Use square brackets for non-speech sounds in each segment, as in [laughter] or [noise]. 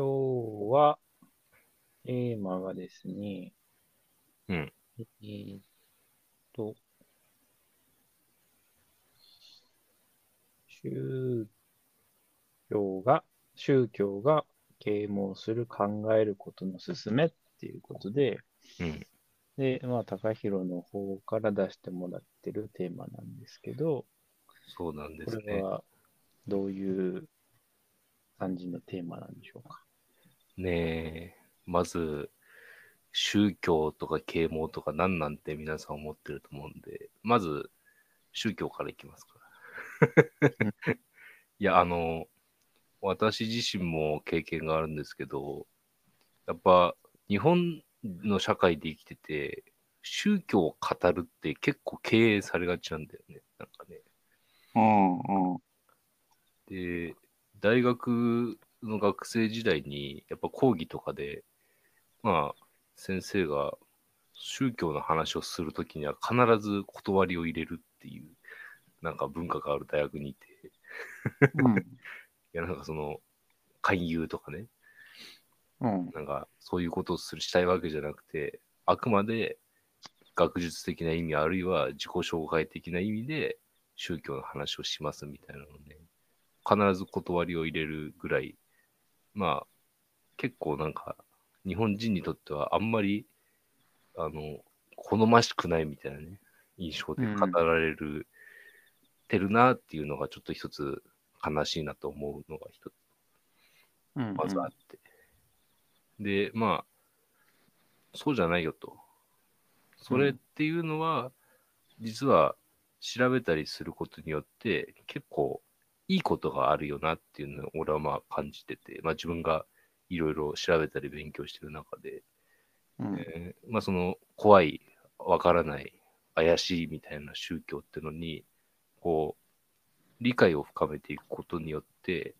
今日は、テーマがですね、うん。えーっと、宗教が、宗教が啓蒙する考えることの勧めっていうことで、うん。で、まあ、高弘の方から出してもらってるテーマなんですけど、そうなんでこすね。れはどういう感じのテーマなんでしょうか？ねえ、まず、宗教とか啓蒙とか何なんて皆さん思ってると思うんで、まず、宗教からいきますか。[laughs] いや、あの、私自身も経験があるんですけど、やっぱ日本の社会で生きてて、宗教を語るって結構敬遠されがちなんだよね。なんかね。うんうん。で、大学の学生時代に、やっぱ講義とかで、まあ、先生が宗教の話をするときには必ず断りを入れるっていう、なんか文化がある大学にいて、うん。[laughs] いや、なんかその、勧誘とかね、うん。なんかそういうことをするしたいわけじゃなくて、あくまで学術的な意味あるいは自己紹介的な意味で宗教の話をしますみたいなのね、必ず断りを入れるぐらい、まあ結構なんか日本人にとってはあんまりあの好ましくないみたいなね、印象で語られる、てるなっていうのがちょっと一つ悲しいなと思うのが一つうん。まずあって。で、まあ、そうじゃないよと。それっていうのは、実は調べたりすることによって、結構いいことがあるよなっていうのを俺はまあ感じてて、まあ自分がいろいろ調べたり勉強してる中で、うん。えーまあその怖い、わからない、怪しいみたいな宗教ってのに、こう、理解を深めていくことによって、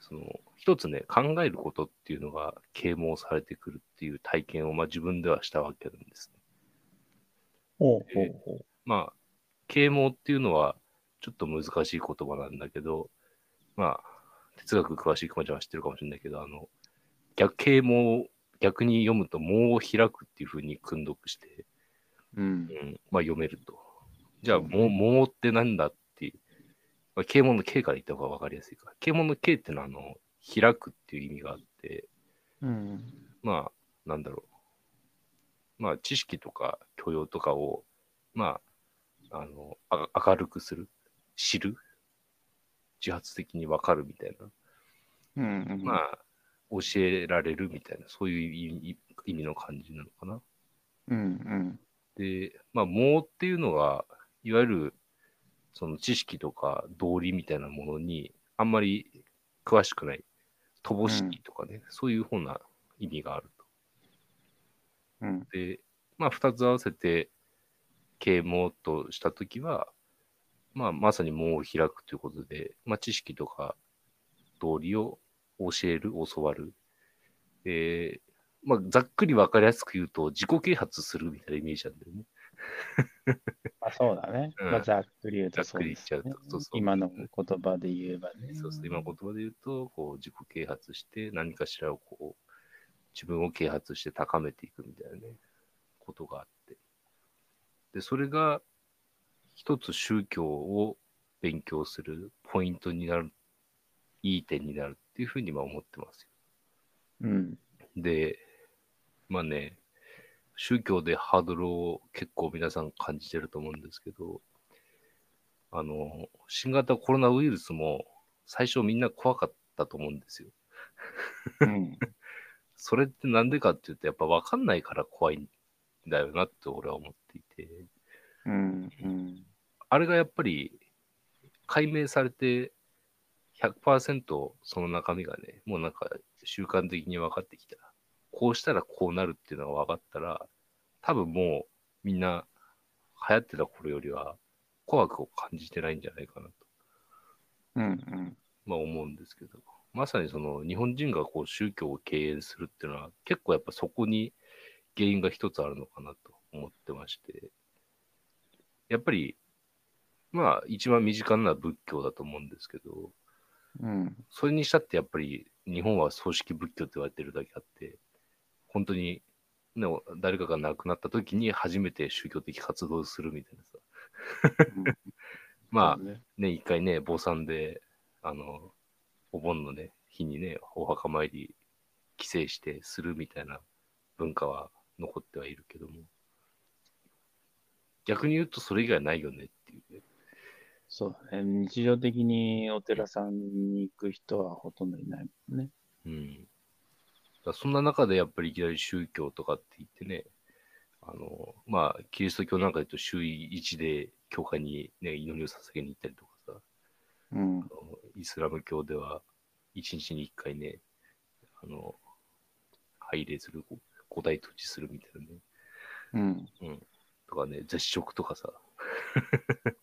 その、一つね、考えることっていうのが啓蒙されてくるっていう体験を、まあ自分ではしたわけなんですね。ほうほうほう。まあ、啓蒙っていうのはちょっと難しい言葉なんだけど、まあ、哲学詳しい熊ちゃんは知ってるかもしれないけど、あの、逆啓蒙を逆に読むと、門を開くっていうふうに訓読して、うんう。ん、まあ読めると。じゃあ、も桃ってなんだっていう。まあ、啓蒙の啓から言った方が分かりやすいから。啓蒙の啓ってのは、あの、開くっていう意味があって、うん。まあ、なんだろう。まあ、知識とか教養とかを、まあ、あの、あ明るくする、知る、自発的に分かるみたいな。うん。まあ、教えられるみたいな、そういう意味意味の感じなのかな。うん。うん。で、まあ、盲っていうのは、いわゆる、その知識とか道理みたいなものに、あんまり詳しくない、乏しいとかね、そういうふうな意味があるうん。と。で、まあ、二つ合わせて、啓蒙としたときは、まあ、まさに門を開くということで、まあ、知識とか道理を教える、教わる。えーまあ、ざっくりわかりやすく言うと、自己啓発するみたいなイメージなんだよね。[laughs] まあそうだね。うんまあざっくり言うとざっくり言っちゃうとそうですねそうそう今の言葉で言えばね。そうそう、今言葉で言うと、こう自己啓発して、何かしらをこう、自分を啓発して高めていくみたいなね、ことがあって。で、それが、一つ宗教を勉強するポイントになる、いい点になるっていうふうにまあ思ってますうん。よ。で、まあね、宗教でハードルを結構皆さん感じてると思うんですけど、あの、新型コロナウイルスも最初みんな怖かったと思うんですよ。うん。[laughs] それってなんでかっていうと、やっぱ分かんないから怖いんだよなって俺は思っていて、うん。うん。あれがやっぱり解明されて100%その中身がね、もうなんか習慣的に分かってきた。こうしたらこうなるっていうのが分かったら、多分もうみんな流行ってた頃よりは怖くを感じてないんじゃないかなと、うん。うん。まあ、思うんですけど、まさにその日本人がこう宗教を敬遠するっていうのは結構やっぱそこに原因が一つあるのかなと思ってまして、やっぱり、まあ一番身近な仏教だと思うんですけど、うん。それにしたってやっぱり日本は葬式仏教って言われてるだけあって、本当に、ね、誰かが亡くなった時に初めて宗教的活動をするみたいなさ。まあねね、一回ね、坊さんで、あの、お盆のね、日にね、お墓参り、帰省してするみたいな文化は残ってはいるけども、逆に言うとそれ以外ないよねっていうね。そうだね。日常的にお寺さんに行く人はほとんどいないもんね。うん。だそんな中でやっぱりいきなり宗教とかって言ってね、あの、まあ、キリスト教なんかで言うと週一で教会にね、祈りを捧げに行ったりとかさ、うん。あのイスラム教では一日に一回ね、あの、拝礼する、五大土地するみたいなね。うん。うん。とかね、絶食とかさ、[laughs]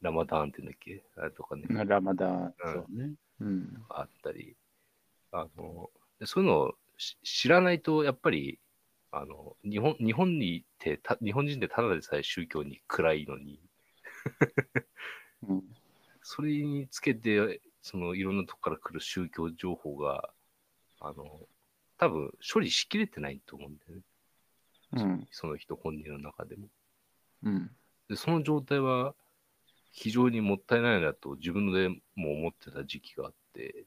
ラマダーンって言うんだっけあれとかね、ラマダン、うんそうね。うん。あったり、あの、でそういうのをし知らないと、やっぱり、あの、日本、日本にいて、た日本人でただでさえ宗教に暗いのに、うん。[laughs] それにつけて、そのいろんなとこから来る宗教情報が、あの、多分処理しきれてないと思うんだよね。うん。その人本人の中でも。うん。で、その状態は非常にもったいないなと自分でも思ってた時期があって、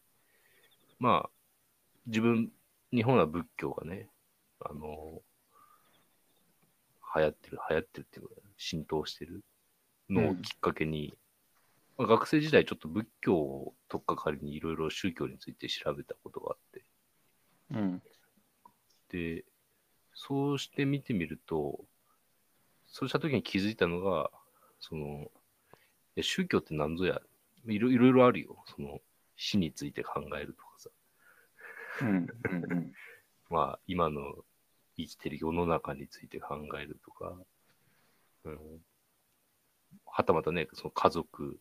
まあ、自分、日本は仏教がね、あの、流行ってる、流行ってるっていうか、浸透してるのをきっかけに、まあ学生時代ちょっと仏教を取っかかりにいろいろ宗教について調べたことがあって、うん。で、そうして見てみると、そうした時に気づいたのが、その、宗教って何ぞや、いろいろあるよ。その、死について考えるとかさ。うん。うん。[laughs] まあ、今の生きてる世の中について考えるとか、うん、はたまたね、その家族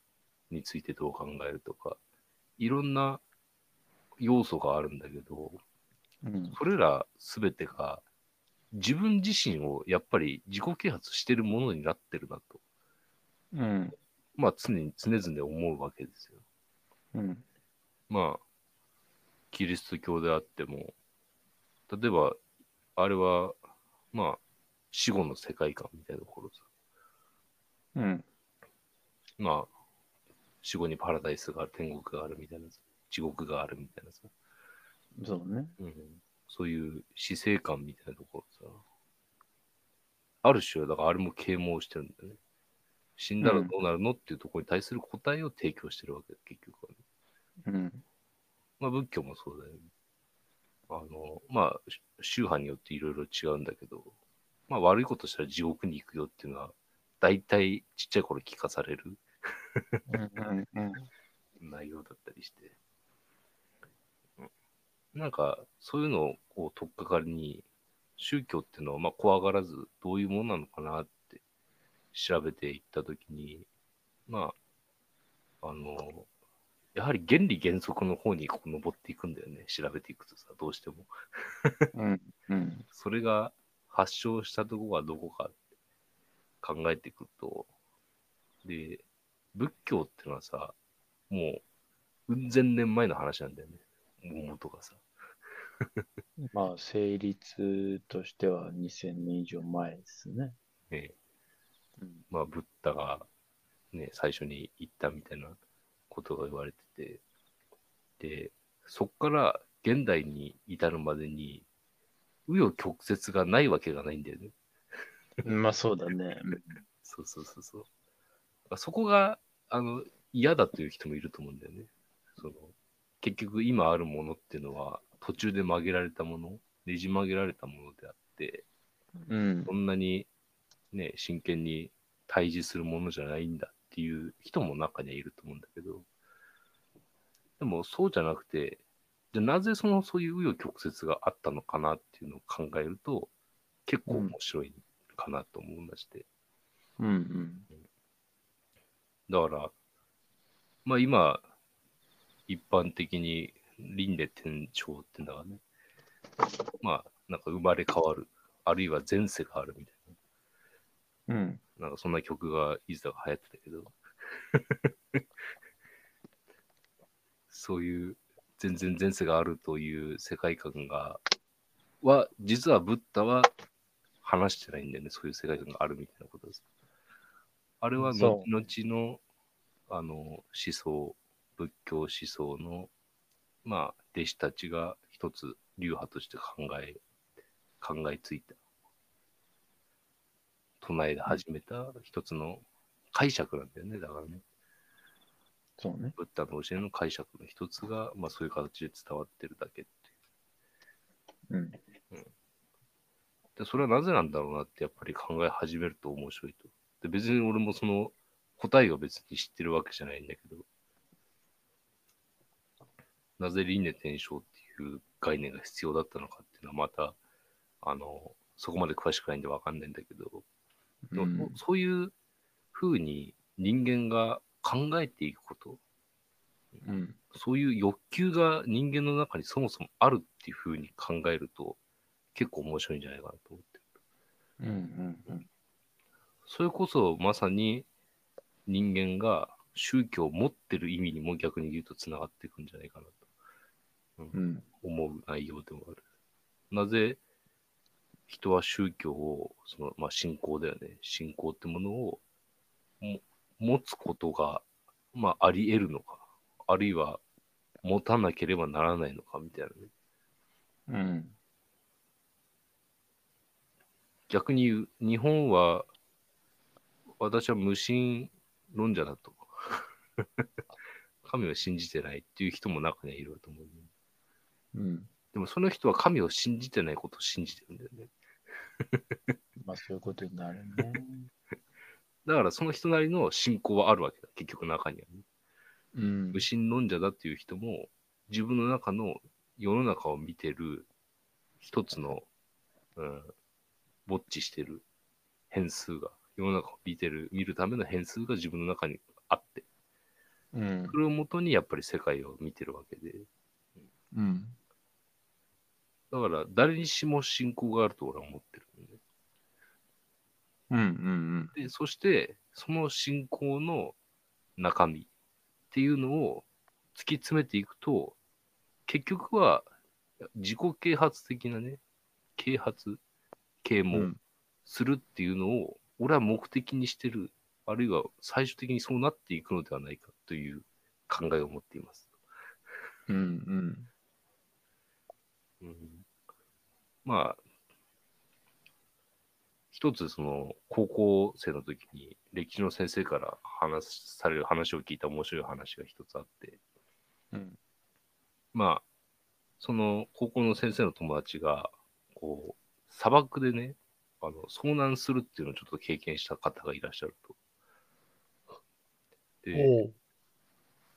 についてどう考えるとか、いろんな要素があるんだけど、うん。それらすべてが自分自身をやっぱり自己啓発してるものになってるなと、うん。まあ常に常々思うわけですよ。うん。まあ、キリスト教であっても、例えば、あれは、まあ、死後の世界観みたいなところさ、うん。まあ、死後にパラダイスがある、天国があるみたいなさ、地獄があるみたいなさ、そうね。うん、そういう死生観みたいなところさ、ある種は、だからあれも啓蒙してるんだよね。死んだらどうなるのっていうところに対する答えを提供してるわけだ、結局はね。うん。まあ仏教もそうだよね。あの、まあ、し宗派によっていろいろ違うんだけど、まあ悪いことしたら地獄に行くよっていうのは、大体ちっちゃい頃聞かされるうん。うん。[laughs] 内容だったりして。うんなんか、そういうのを取っかかりに、宗教っていうのは、まあ怖がらず、どういうものなのかなって調べていったときに、まあ、あの、やはり原理原則の方にこう登っていくんだよね。調べていくとさ、どうしても。うん。うん。それが発症したとこがどこかって考えていくと、で、仏教ってのはさ、もう、うん千年前の話なんだよね。大元がさ。[laughs] まあ、成立としては2000年以上前ですね。ねうん。まあ、ブッダがね、最初に言ったみたいなことが言われてて、で、そっから現代に至るまでに、紆余曲折がないわけがないんだよね。[laughs] まあ、そうだね。そうそうそうそう。そこが、あの、嫌だという人もいると思うんだよね。その、結局今あるものっていうのは、途中で曲げられたもの、ねじ曲げられたものであって、うんそ。んなにね、真剣に対峙するものじゃないんだっていう人も中にはいると思うんだけど、でもそうじゃなくて、じゃあなぜそのそういう紆余曲折があったのかなっていうのを考えると、結構面白いかなと思いまして。うん。うん。だから、まあ今、一般的に輪廻転生ってのがね、まあなんか生まれ変わる、あるいは前世があるみたいうん。な、なんかそんな曲がいつだか流行ってたけど、[laughs] そういう全然前世があるという世界観が、は、実はブッダは話してないんだよね。そういう世界観があるみたいなことです。あれは後の、あの、思想、仏教思想の、まあ、弟子たちが一つ流派として考え、考えついた、唱えで始めた一つの解釈なんだよね。だからね。そうね。ブッダの教えの解釈の一つが、まあそういう形で伝わってるだけっていう。うん。で、それはなぜなんだろうなってやっぱり考え始めると面白いと。で、別に俺もその答えを別に知ってるわけじゃないんだけど、なぜ輪廻転生っていう概念が必要だったのかっていうのはまた、あの、そこまで詳しくないんでわかんないんだけど、うんそういうふうに人間が考えていくこと、うん。そういう欲求が人間の中にそもそもあるっていうふうに考えると、結構面白いんじゃないかなと思ってる。うん。うん。うん。それこそまさに人間が宗教を持ってる意味にも逆に言うとつながっていくんじゃないかなとうん。思う内容でもある。なぜ人は宗教を、そのまあ、信仰だよね。信仰ってものをも持つことが、まあ、あり得るのか、あるいは持たなければならないのかみたいなね。うん。逆に言う、日本は、私は無神論者だと。[laughs] 神を信じてないっていう人も中にはいると思う、うん。でもその人は神を信じてないことを信じてるんだよね。まあ、そういうことになるね。[laughs] だからその人なりの信仰はあるわけだ、結局中にはね。うん無。神論者だっていう人も、自分の中の世の中を見てる一つの、うん、ぼっちしてる変数が、世の中を見てる、見るための変数が自分の中にあって、うんそ。れをもとにやっぱり世界を見てるわけで、うん。だから誰にしも信仰があると俺は思ってるんで、ね。うん。うん。で、そして、その信仰の中身っていうのを突き詰めていくと、結局は自己啓発的なね、啓発、啓蒙うんするっていうのを、俺は目的にしてる、あるいは最終的にそうなっていくのではないかという考えを持っています。うん。うん。うん、まあ、一つその高校生の時に歴史の先生から話される話を聞いた面白い話が一つあって、うん。まあ、その高校の先生の友達が、こう、砂漠でね、あの遭難するっていうのをちょっと経験した方がいらっしゃると。で。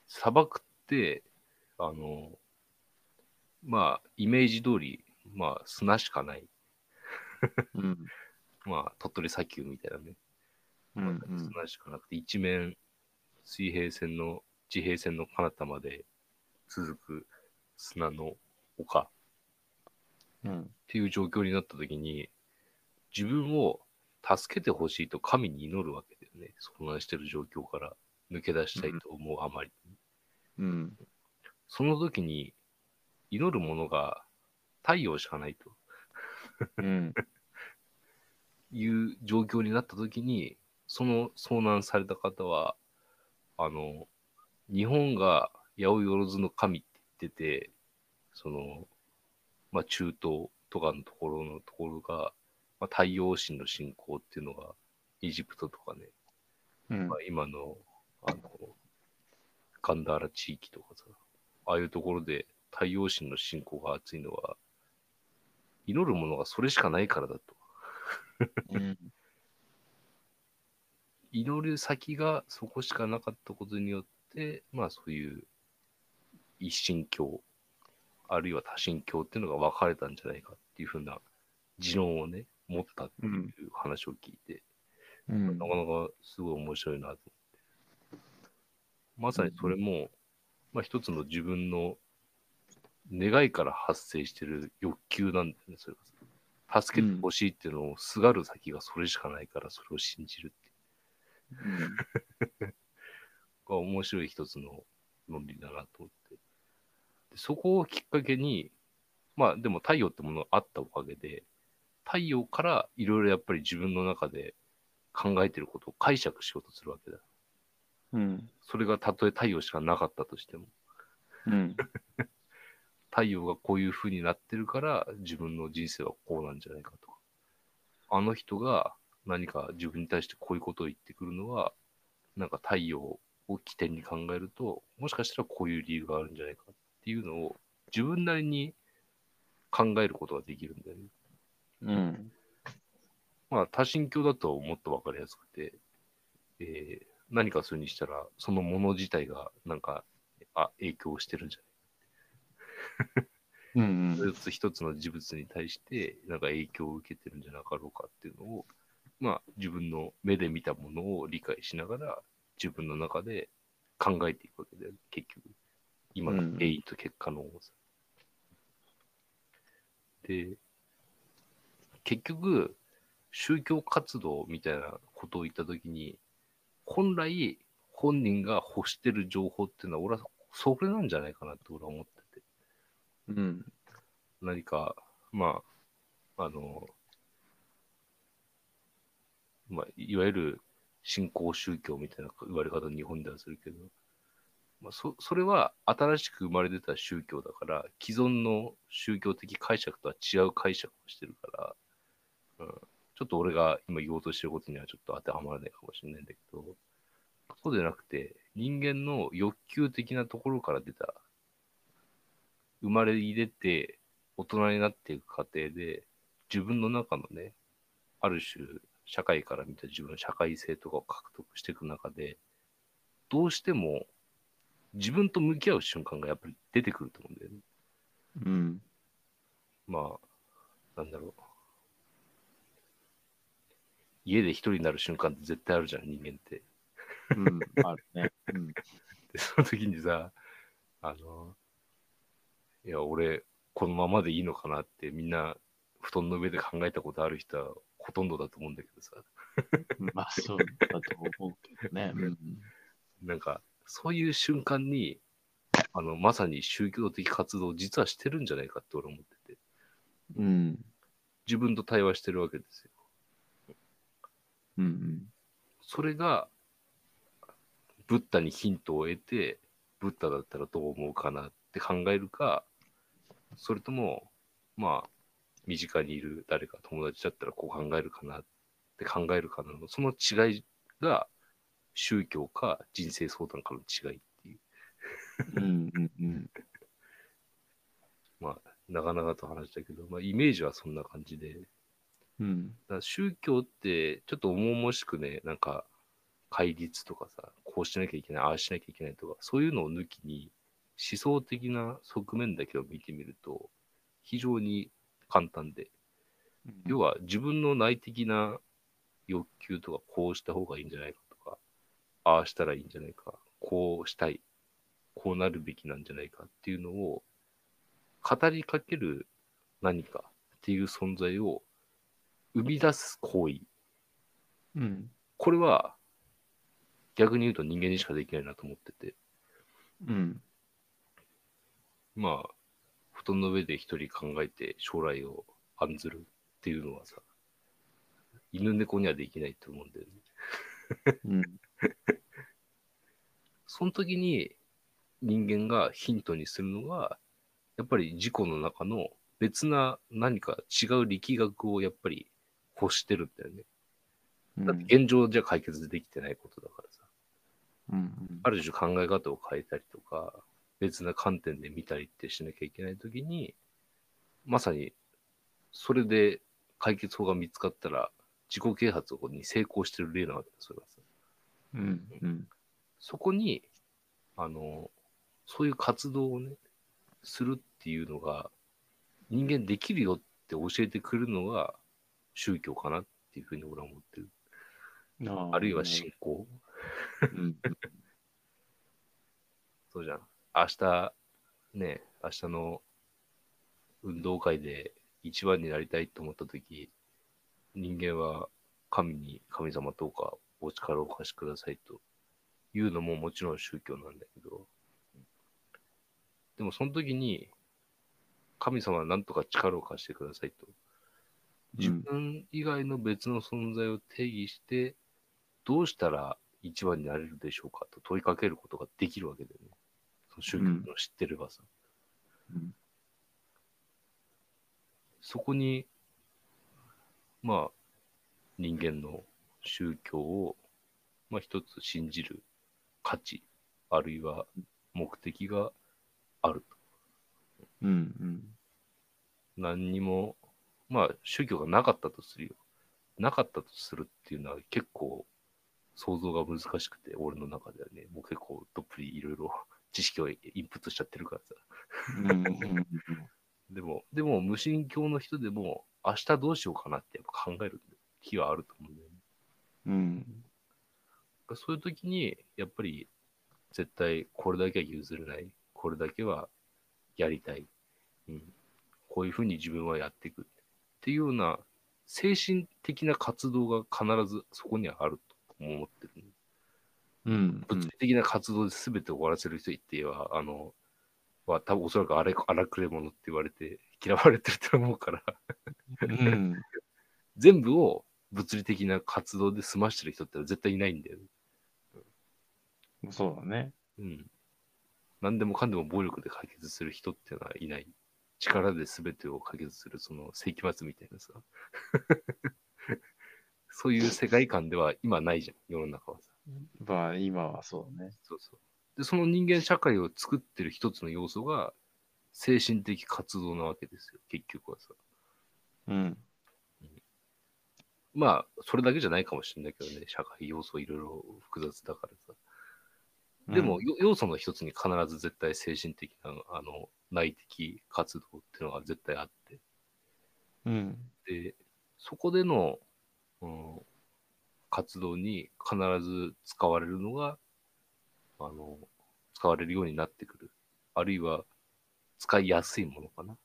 砂漠って、あの、まあ、イメージ通り、まあ、砂しかない。うん。まあ、鳥取砂丘みたいなね。うん。うん。砂しかなくて、一面、水平線の、地平線の彼方まで続く砂の丘っうん。ていう状況になった時に、自分を助けてほしいと神に祈るわけだよね。遭難してる状況から抜け出したいと思うあまり。うん。その時に、祈るものが太陽しかないとうん。いう状況になった時に、その遭難された方は、あの、日本が八百万の神って言ってて、その、まあ中東とかのところのところが、まあ、太陽神の信仰っていうのが、エジプトとかね、うんまあ、今の、あの、ガンダーラ地域とかさ、ああいうところで太陽神の信仰が熱いのは、祈るものがそれしかないからだと。うん。祈る先がそこしかなかったことによって、まあそういう一神教、あるいは多神教っていうのが分かれたんじゃないかっていうふうな持論をね、持ったっていう話を聞いて、うんなかなかすごい面白いなと思って。まさにそれも、まあ一つの自分の願いから発生してる欲求なんだよね、それが。助けてほしいっていうのをすがる先がそれしかないから、それを信じるって。[laughs] が面白い一つの論理だなと思って。でそこをきっかけに、まあでも太陽ってものがあったおかげで、太陽からいろいろやっぱり自分の中で考えてることを解釈しようとするわけだ。うん。それがたとえ太陽しかなかったとしても、うん。[laughs] 太陽がこういう風になってるから自分の人生はこうなんじゃないかとか。あの人が何か自分に対してこういうことを言ってくるのは、なんか太陽を起点に考えると、もしかしたらこういう理由があるんじゃないかっていうのを自分なりに考えることができるんだよね。うん。まあ多神教だともっとわかりやすくて、えー何かするにしたら、そのもの自体がなんか、あ、影響してるんじゃない？うん。一つ一つの事物に対して、なんか影響を受けてるんじゃなかろうかっていうのを、まあ、自分の目で見たものを理解しながら、自分の中で考えていくわけだよね、結局。今の原因と結果の重さ。で、結局、宗教活動みたいなことを言ったときに、本来、本人が欲してる情報っていうのは、俺はそれなんじゃないかなって俺は思って。うん。何か、まあ、あの、まあ、いわゆる新興宗教みたいな言われ方日本ではするけど、まあ、そそれは新しく生まれ出た宗教だから、既存の宗教的解釈とは違う解釈をしてるから、うん、ちょっと俺が今言おうとしてることにはちょっと当てはまらないかもしれないんだけど、そうでなくて、人間の欲求的なところから出た生まれ入れて大人になっていく過程で自分の中のねある種社会から見た自分の社会性とかを獲得していく中でどうしても自分と向き合う瞬間がやっぱり出てくると思うんだよね。うん。まあなんだろう家で一人になる瞬間って絶対あるじゃん人間って。うん。あるね。うん。でその時にさあのいや俺このままでいいのかなってみんな布団の上で考えたことある人はほとんどだと思うんだけどさ [laughs] まあ、そうだと思うけどね。[laughs] うん。なんかそういう瞬間にあのまさに宗教的活動を実はしてるんじゃないかって俺思っててうん。自分と対話してるわけですようん。それがブッダにヒントを得てブッダだったらどう思うかなって考えるかそれともまあ身近にいる誰か友達だったらこう考えるかなって考えるかなのその違いが宗教か人生相談かの違いっていううん。うん。うん。まあ長々と話したけど、まあ、イメージはそんな感じでうん。だ宗教ってちょっと重々しくね、なんか戒律とかさ、こうしなきゃいけない、ああしなきゃいけないとか、そういうのを抜きに思想的な側面だけを見てみると非常に簡単で、要は自分の内的な欲求とかこうした方がいいんじゃないかとか、ああしたらいいんじゃないか、こうしたい、こうなるべきなんじゃないかっていうのを語りかける何かっていう存在を生み出す行為。うん。これは逆に言うと人間にしかできないなと思ってて、うん。まあ、布団の上で一人考えて将来を案ずるっていうのはさ、犬猫にはできないと思うんだよね。うん。[laughs] その時に人間がヒントにするのが、やっぱり自己の中の別な何か違う力学をやっぱり欲してるんだよね。だって現状じゃ解決できてないことだからさ。うん。ある種考え方を変えたりとか、別な観点で見たりってしなきゃいけないときに、まさにそれで解決法が見つかったら、自己啓発に成功してる例なわけだ、それはさ。うん。うん。そこに、あの、そういう活動をね、するっていうのが、人間できるよって教えてくるのが宗教かなっていうふうに俺は思ってる。ああるいは信仰。うん。[laughs] そうじゃん。明日、ね、明日の運動会で一番になりたいと思ったとき、人間は神に、神様とかお力を貸しくださいというのももちろん宗教なんだけど、でもその時に、神様は何とか力を貸してくださいと。自分以外の別の存在を定義して、どうしたら一番になれるでしょうかと問いかけることができるわけだよね。宗教の知ってればさ。うんそこに、まあ、人間の宗教を、まあ一つ信じる価値、あるいは目的があると。うんうん何にも、まあ宗教がなかったとするよ。なかったとするっていうのは結構想像が難しくて、俺の中ではね、もう結構どっぷりいろいろ知識をインプットしちゃってるからさ。[laughs] でも、でも無神教の人でも明日どうしようかなってやっぱ考える日はあると思うんだよね。うんそういう時に、やっぱり絶対これだけは譲れない。これだけはやりたい。うん、こういうふうに自分はやっていく。っていうような精神的な活動が必ずそこにはあると思ってる。うん物理的な活動で全て終わらせる人っては、あの、は多分おそらく荒れ荒くれ者って言われて嫌われてると思うから、うん [laughs] 全部を物理的な活動で済ましてる人って絶対いないんだよね。そうだね。うん。何でもかんでも暴力で解決する人っていうのはいない。力で全てを解決する、その世紀末みたいなさ。[laughs] そういう世界観では今ないじゃん、世の中はさ。まあ今はそうね。そうそう。で、その人間社会を作ってる一つの要素が、精神的活動なわけですよ、結局はさ。うんまあ、それだけじゃないかもしれないけどね、社会要素いろいろ複雑だからさ。でも、よ要素の一つに必ず絶対精神的な、あの、内的活動っていうのが絶対あって。うんで、そこでの、うん、活動に必ず使われるのが、あの、使われるようになってくる。あるいは、使いやすいものかな。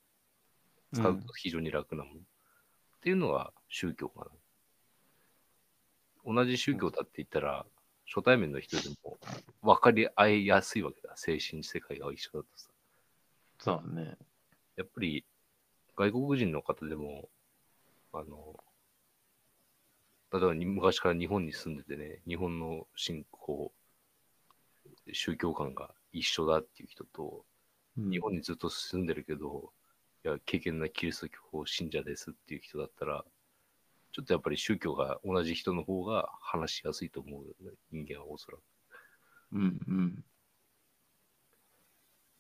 使うと非常に楽なもの。っていうのが宗教かな。同じ宗教だって言ったら、初対面の人でも分かり合いやすいわけだ。精神世界が一緒だとさ。そうだね。やっぱり外国人の方でも、あの、例えばに昔から日本に住んでてね、日本の信仰、宗教観が一緒だっていう人と、日本にずっと住んでるけど、いや、敬虔なキリスト教信者ですっていう人だったら、ちょっとやっぱり宗教が同じ人の方が話しやすいと思うよね、人間はおそらく。うんうん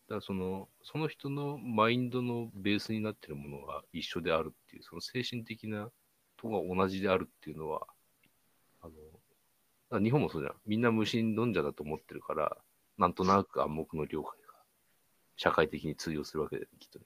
だからその、その人のマインドのベースになってるものが一緒であるっていう、その精神的なとこが同じであるっていうのは、あの、日本もそうじゃん。みんな無心論者だと思ってるから、なんとなく暗黙の了解が社会的に通用するわけだよね、きっとね。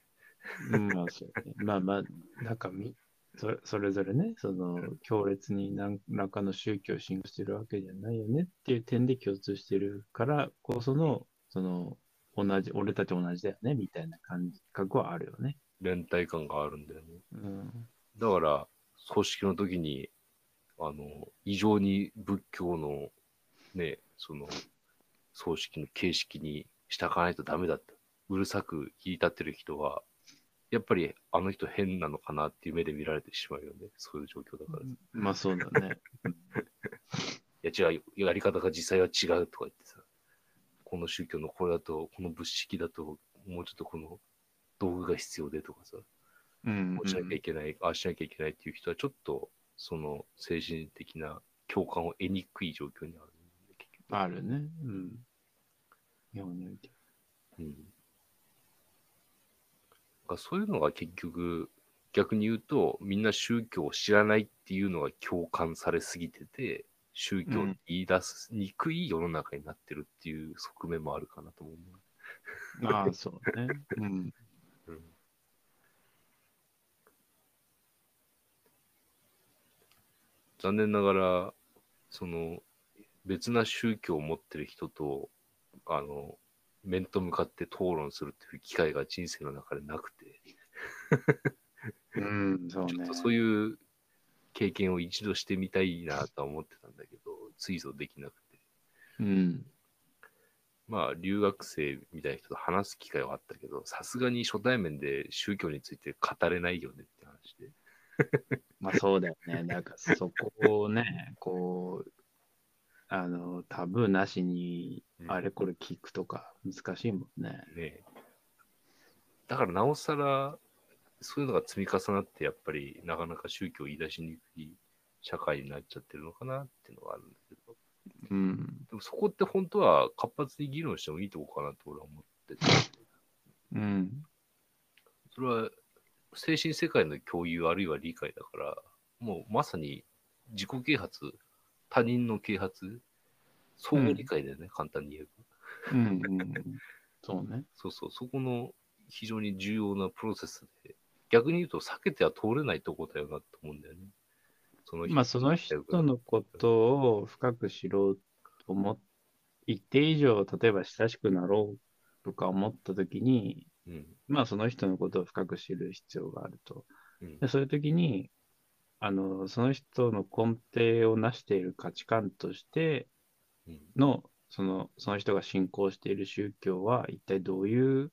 うんまあそうね [laughs] まあまあ、なんかみそれそれぞれね、その強烈に何らかの宗教を信仰してるわけじゃないよねっていう点で共通してるからこその、その、同じ、俺たち同じだよねみたいな感覚はあるよね。連帯感があるんだよね。うん。だから、葬式の時に、あの、異常に仏教の、ね、その、葬式の形式に従わないとダメだった。うるさく言い立ってる人は、やっぱりあの人変なのかなっていう目で見られてしまうよね。そういう状況だから。いまあそうだね。[laughs] や違う、やり方が実際は違うとか言ってさ、この宗教のこれだと、この仏式だと、もうちょっとこの道具が必要でとかさ、うんこうしなきゃいけない、ああしなきゃいけないっていう人は、ちょっと、その精神的な共感を得にくい状況にある。あるね。うん。日本において。うん。そういうのが結局、逆に言うと、みんな宗教を知らないっていうのが共感されすぎてて、宗教に言い出すにくい世の中になってるっていう側面もあるかなと思う。ああ、そうね。うん。うん残念ながら、その、別な宗教を持ってる人と、あの、面と向かって討論するっていう機会が人生の中でなくて、うん、そうねちょっと。そういう経験を一度してみたいなとは思ってたんだけど、ついぞできなくて。うん。まあ、留学生みたいな人と話す機会はあったけど、さすがに初対面で宗教について語れないよねって話で。[laughs] まあそうだよね。なんかそこをね、こう、あの、タブーなしにあれこれ聞くとか難しいもんね。ねだからなおさら、そういうのが積み重なって、やっぱりなかなか宗教を言い出しにくい社会になっちゃってるのかなっていうのがあるんだけど、うん。でもそこって本当は活発に議論してもいいとこかなと俺は思ってて、うん。それは精神世界の共有あるいは理解だから、もうまさに自己啓発、他人の啓発、相互理解だよね、簡単に言えば。うん。うん。そうね。[laughs] そうそう、そこの非常に重要なプロセスで、逆に言うと避けては通れないとこだよなと思うんだよね。そのまあその人のことを深く知ろうと思っ一定以上、例えば親しくなろうとか思ったときに、うん、まあその人のことを深く知る必要があると。うんで、そういうときに、あの、その人の根底を成している価値観としてうんの、その、その人が信仰している宗教は一体どういう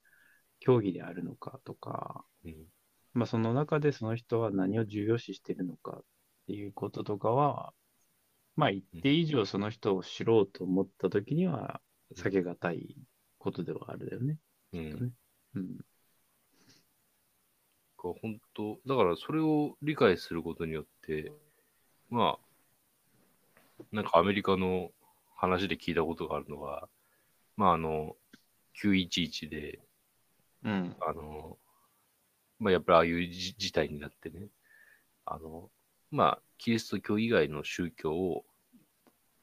教義であるのかとか、うんまあその中でその人は何を重要視しているのかっていうこととかは、まあ一定以上その人を知ろうと思ったときには避けがたいことではあるだよね。うんうん。が本当、だからそれを理解することによって、まあ、なんかアメリカの話で聞いたことがあるのは、まああの、911で、うん。あの、まあやっぱりああいうじ事態になってね、あの、まあ、キリスト教以外の宗教を、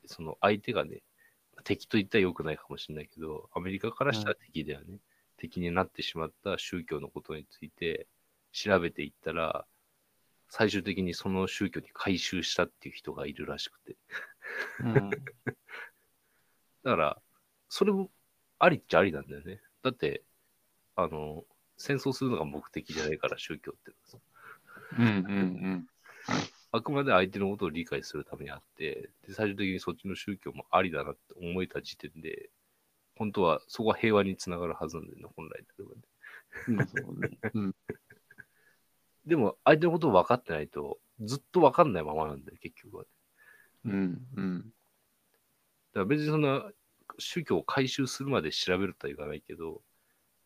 その相手がね、敵と言ったら良くないかもしれないけど、アメリカからしたら敵だよね。敵になってしまった宗教のことについて調べていったら、最終的にその宗教に改宗したっていう人がいるらしくて。うん。[laughs] だから、それもありっちゃありなんだよね。だって、あの、戦争するのが目的じゃないから、宗教ってのはさ。うんうんあくまで相手のことを理解するためにあって、で最終的にそっちの宗教もありだなって思えた時点で、本当はそこは平和につながるはずなんだよね、本来であればね。うん。まあそうね。うん。でも、相手のことを分かってないと、ずっと分かんないままなんだよ、結局は、ね。うんうん。だから別にそんな宗教を回収するまで調べるとは言わないけど、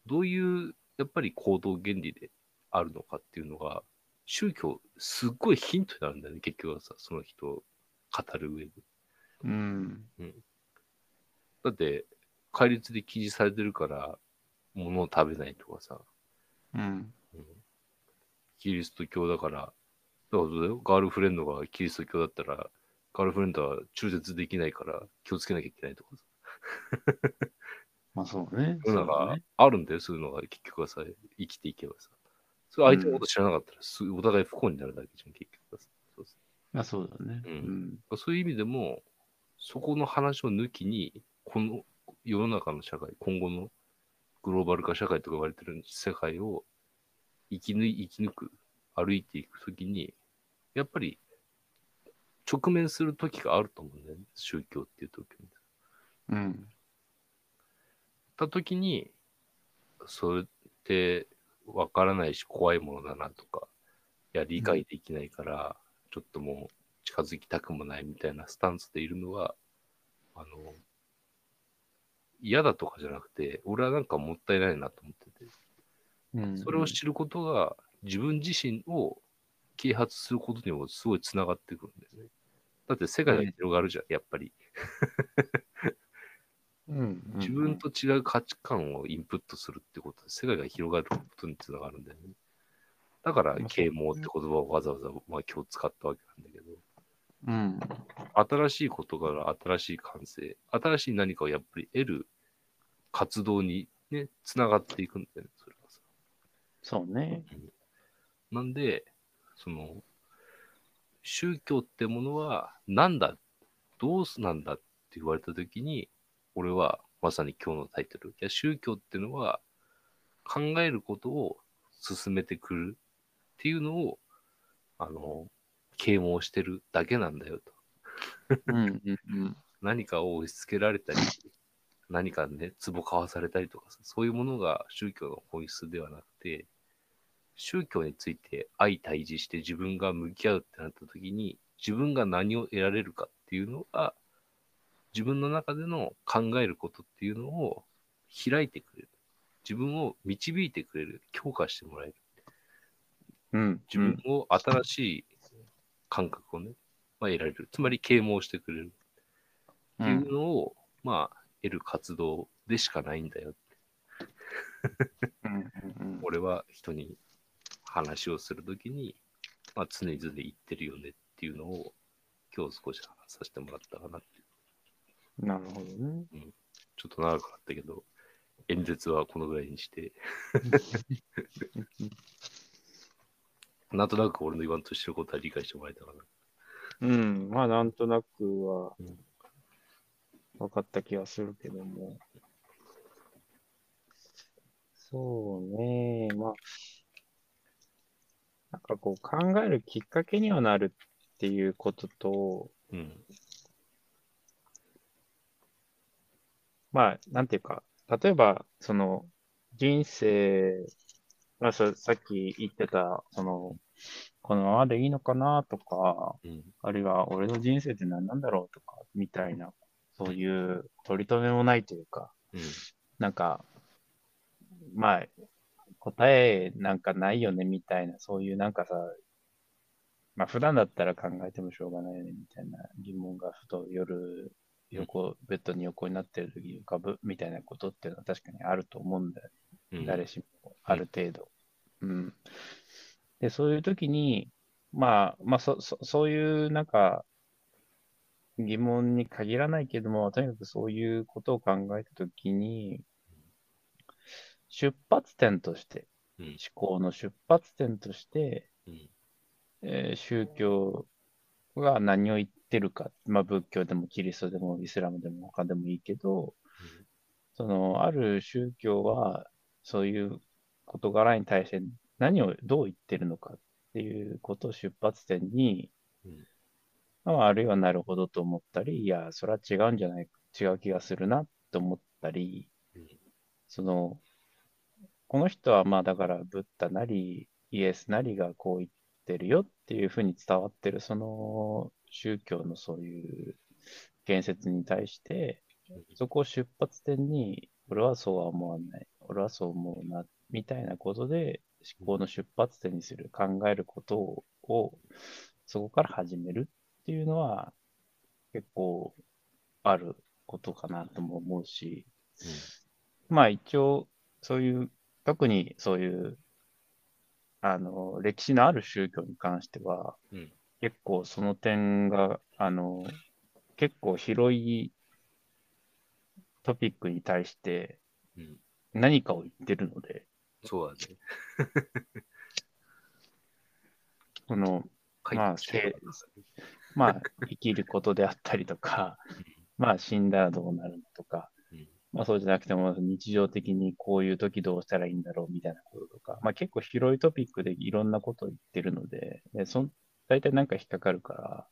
どういうやっぱり行動原理であるのかっていうのが、宗教、すっごいヒントになるんだよね、結局はさ、その人を語る上で。うん。だって、戒律で記示されてるから、物を食べないとかさ、うん。うんキリスト教だから、だからガールフレンドがキリスト教だったら、ガールフレンドは中絶できないから気をつけなきゃいけないとかさ。[laughs] まあそうね。そういうのが。あるんだよ、そういうのが結局はさ、生きていけばさ。それ相手のこと知らなかったら、すお互い不幸になるだけじゃん、結局はさ。そうあそうだね。ううんん。うそういう意味でも、そこの話を抜きに、この世の中の社会、今後のグローバル化社会とか言われてる世界を生き抜い生き抜く、歩いていくときに、やっぱり直面する時があると思うんだよね、宗教っていう時に。うん。た時に、それってわからないし怖いものだなとか、いや、理解できないから、ちょっともう近づきたくもないみたいなスタンスでいるのは、あの、嫌だとかじゃなくて、俺はなんかもったいないなと思ってて、うん。それを知ることが自分自身を啓発することにもすごいつながってくるんだよね。だって世界が広がるじゃん、やっぱり。うん。自分と違う価値観をインプットするってことで世界が広がることにつながるんだよね。だからまあ、啓蒙って言葉をわざわざ、まあ、今日使ったわけなんだけど、うん。新しいことから新しい感性、新しい何かをやっぱり得る活動にね、つながっていくんだよね、そうね。なんで、その、宗教ってものは何だどうすなんだって言われたときに、俺はまさに今日のタイトル。いや、宗教っていうのは考えることを進めてくるっていうのを、あの、啓蒙してるだけなんだよと。うんうんうん。[laughs] 何かを押し付けられたり、何かね、壺買わされたりとかさ、そういうものが宗教の本質ではなくて、宗教について相対峙して自分が向き合うってなった時に、自分が何を得られるかっていうのが、自分の中での考えることっていうのを開いてくれる。自分を導いてくれる。強化してもらえる。うん。自分を新しい感覚をね、まあ、得られる。つまり啓蒙してくれる。うっていうんのを、まあ、得る活動でしかないんだよ。うんうんうん [laughs] 俺は人に話をするときに、まあ、常々言ってるよねっていうのを、今日少し話させてもらったかなっていう。なるほどね。ちょっと長くなったけど、演説はこのぐらいにして、[laughs] なんとなく俺の言わんとしてることは理解してもらえたかな。うん。まあ、なんとなくはうん分かった気がするけども。そうね。まあ、なんかこう考えるきっかけにはなるっていうことと、うん。まあ、なんていうか、例えば、その、人生、まあ、ささっき言ってた、その、このままでいいのかなとか、うん。あるいは俺の人生って何なんだろうとか、みたいな、そういう取り留めもないというか、うん。なんか、まあ、答えなんかないよねみたいな、そういうなんかさ、まあ普段だったら考えてもしょうがないよねみたいな疑問がふと夜、横、ベッドに横になってる時に浮かぶみたいなことっていうのは確かにあると思うんだようん。誰しもある程度。うん。で、そういう時に、まあ、まあ、そ、そ、そういうなんか疑問に限らないけども、とにかくそういうことを考えた時に、出発点として、うん。思考の出発点として、うん。えー宗教が何を言ってるか、まあ仏教でもキリストでもイスラムでも他でもいいけど、その、ある宗教は、そういう事柄に対して何をどう言ってるのかっていうことを出発点に、うん。まあ、あるいはなるほどと思ったり、いや、それは違うんじゃない、違う気がするなと思ったりうん、その、この人はまあだからブッダなりイエスなりがこう言ってるよっていうふうに伝わってるその宗教のそういう言説に対して、そこを出発点に、俺はそうは思わない。俺はそう思うな。みたいなことで、思考の出発点にする、考えることを、をそこから始めるっていうのは、結構あることかなとも思うし、まあ一応、そういう、特にそういう、あの、歴史のある宗教に関しては、うん。結構その点が、あの、結構広いトピックに対してうん。何かを言ってるので、そうだね。[laughs] その、まあせまあ、生きることであったりとか、まあ、死んだらどうなるのとか、うんまあ、そうじゃなくても、日常的にこういう時どうしたらいいんだろうみたいなこととか、まあ、結構広いトピックでいろんなことを言ってるので、でそん大体なんか引っかかるから、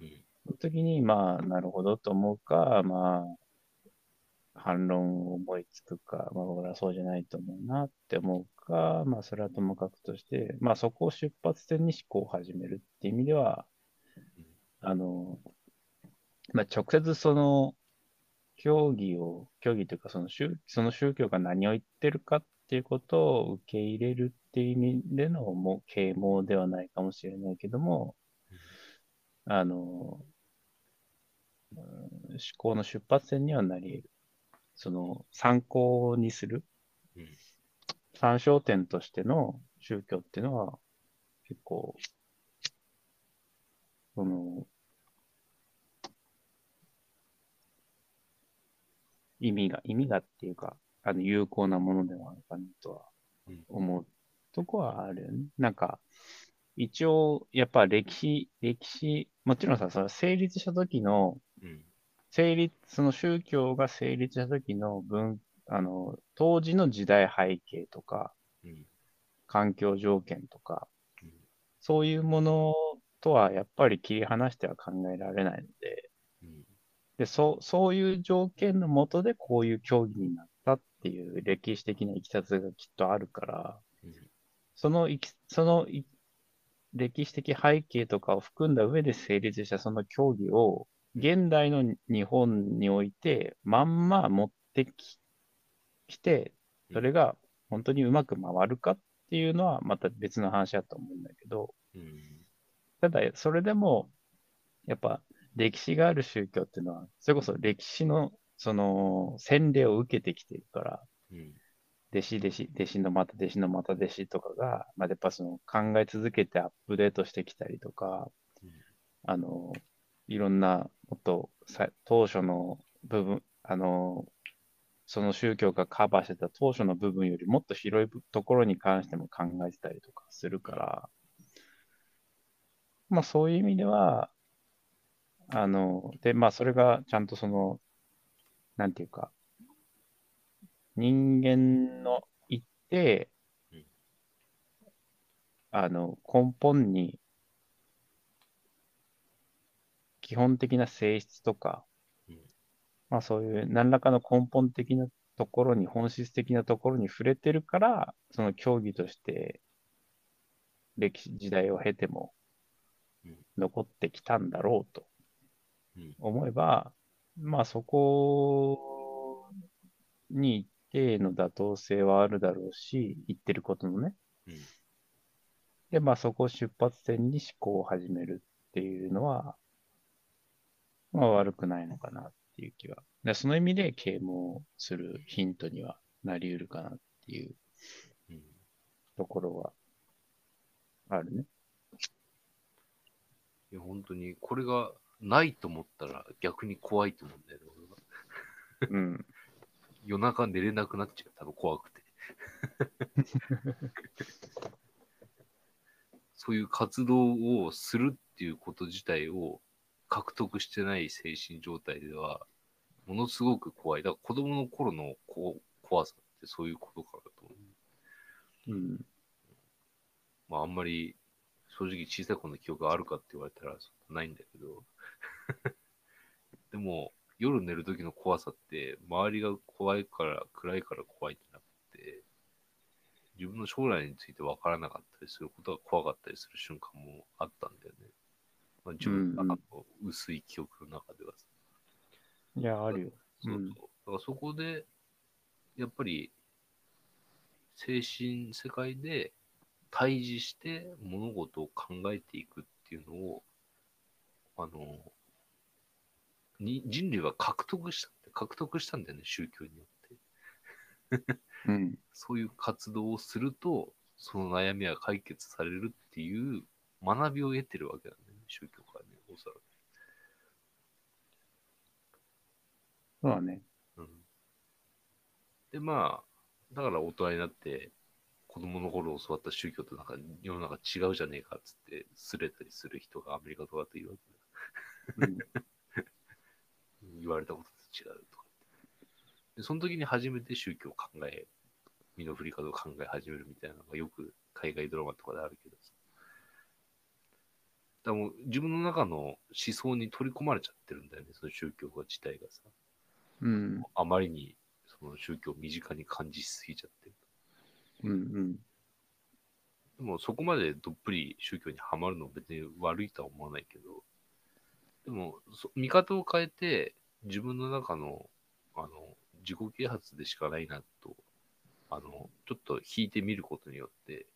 うん。その時に、まあ、なるほどと思うか、まあ、反論を思いつくか、まあ、俺はそうじゃないと思うなって思うか、まあ、それはともかくとして、まあ、そこを出発点に思考を始めるっていう意味では、あの、まあ、直接その、教義を、教義というかその宗、その宗教が何を言ってるかっていうことを受け入れるっていう意味でのもう啓蒙ではないかもしれないけども、あの、うん思考の出発点にはなり得る。その参考にする。うん。参照点としての宗教っていうのは結構、その、意味が、意味がっていうか、あの、有効なものではあるかなとはうん思うとこはあるよね。なんか、一応、やっぱ歴史、歴史、もちろんさ、その成立した時の、うん。成立、その宗教が成立した時の文、あの、当時の時代背景とか、うん。環境条件とか、うんそういうものとはやっぱり切り離しては考えられないので、うん。で、そう、そういう条件のもとでこういう競技になったっていう歴史的ないきさつがきっとあるから、うんそのいき、そのい歴史的背景とかを含んだ上で成立したその競技を、現代の日本において、まんま持ってききて、それが本当にうまく回るかっていうのはまた別の話だと思うんだけど、うん。ただ、それでも、やっぱ歴史がある宗教っていうのは、それこそ歴史のその洗礼を受けてきてるから、うん。弟子弟子、弟子のまた弟子のまた弟子とかが、まあ、やっぱその考え続けてアップデートしてきたりとか、うんあの、いろんなもっとさ当初の部分、あの、その宗教がカバーしてた当初の部分よりもっと広いところに関しても考えてたりとかするから、まあそういう意味では、あの、で、まあそれがちゃんとその、なんていうか、人間の一定うん、あの、根本に、基本的な性質とかうん、まあそういう何らかの根本的なところに、本質的なところに触れてるから、その競技として、歴史時代を経てもうん。残ってきたんだろうと。うん思えば、まあそこに一定の妥当性はあるだろうし、言ってることのね。うんで、まあそこを出発点に思考を始めるっていうのは、まあ悪くないのかなっていう気は。でその意味で啓蒙するヒントにはなり得るかなっていううんところはあるね。いや、本当に、これがないと思ったら逆に怖いと思うんだよね、俺は。うん。夜中寝れなくなっちゃう、多分怖くて。[laughs] そういう活動をするっていうこと自体を獲得してない精神状態では、ものすごく怖い。だから子供の頃のこ怖さってそういうことかなと思う。うん。まああんまり正直小さい頃の記憶があるかって言われたらないんだけど。[laughs] でも夜寝る時の怖さって周りが怖いから暗いから怖いってなくて自分の将来について分からなかったりすることが怖かったりする瞬間もあったんだよね。まあ、自分の中の薄い記憶の中ではさ。いや、あるよ。そうそう。だからそこで、やっぱり、精神世界で対峙して物事を考えていくっていうのを、あの、に人類は獲得したって、獲得したんだよね、宗教によって。うん。そういう活動をすると、その悩みは解決されるっていう学びを得てるわけだよね、宗教からね、おそらく。そうだね。うんで、まあ、だから大人になって、子供の頃教わった宗教となんか世の中違うじゃねえかっつって、すれたりする人がアメリカとかだと言うわけうん。だ。言われたことと違うとか。で、その時に初めて宗教を考え、身の振り方を考え始めるみたいなのがよく海外ドラマとかであるけどさ。だもう自分の中の思想に取り込まれちゃってるんだよね、その宗教自体がさ。うん。あまりにその宗教を身近に感じしすぎちゃってる。うん。うん。でもそこまでどっぷり宗教にはまるの別に悪いとは思わないけど、でもそ見方を変えて自分の中のあの自己啓発でしかないなと、あの、ちょっと引いてみることによって、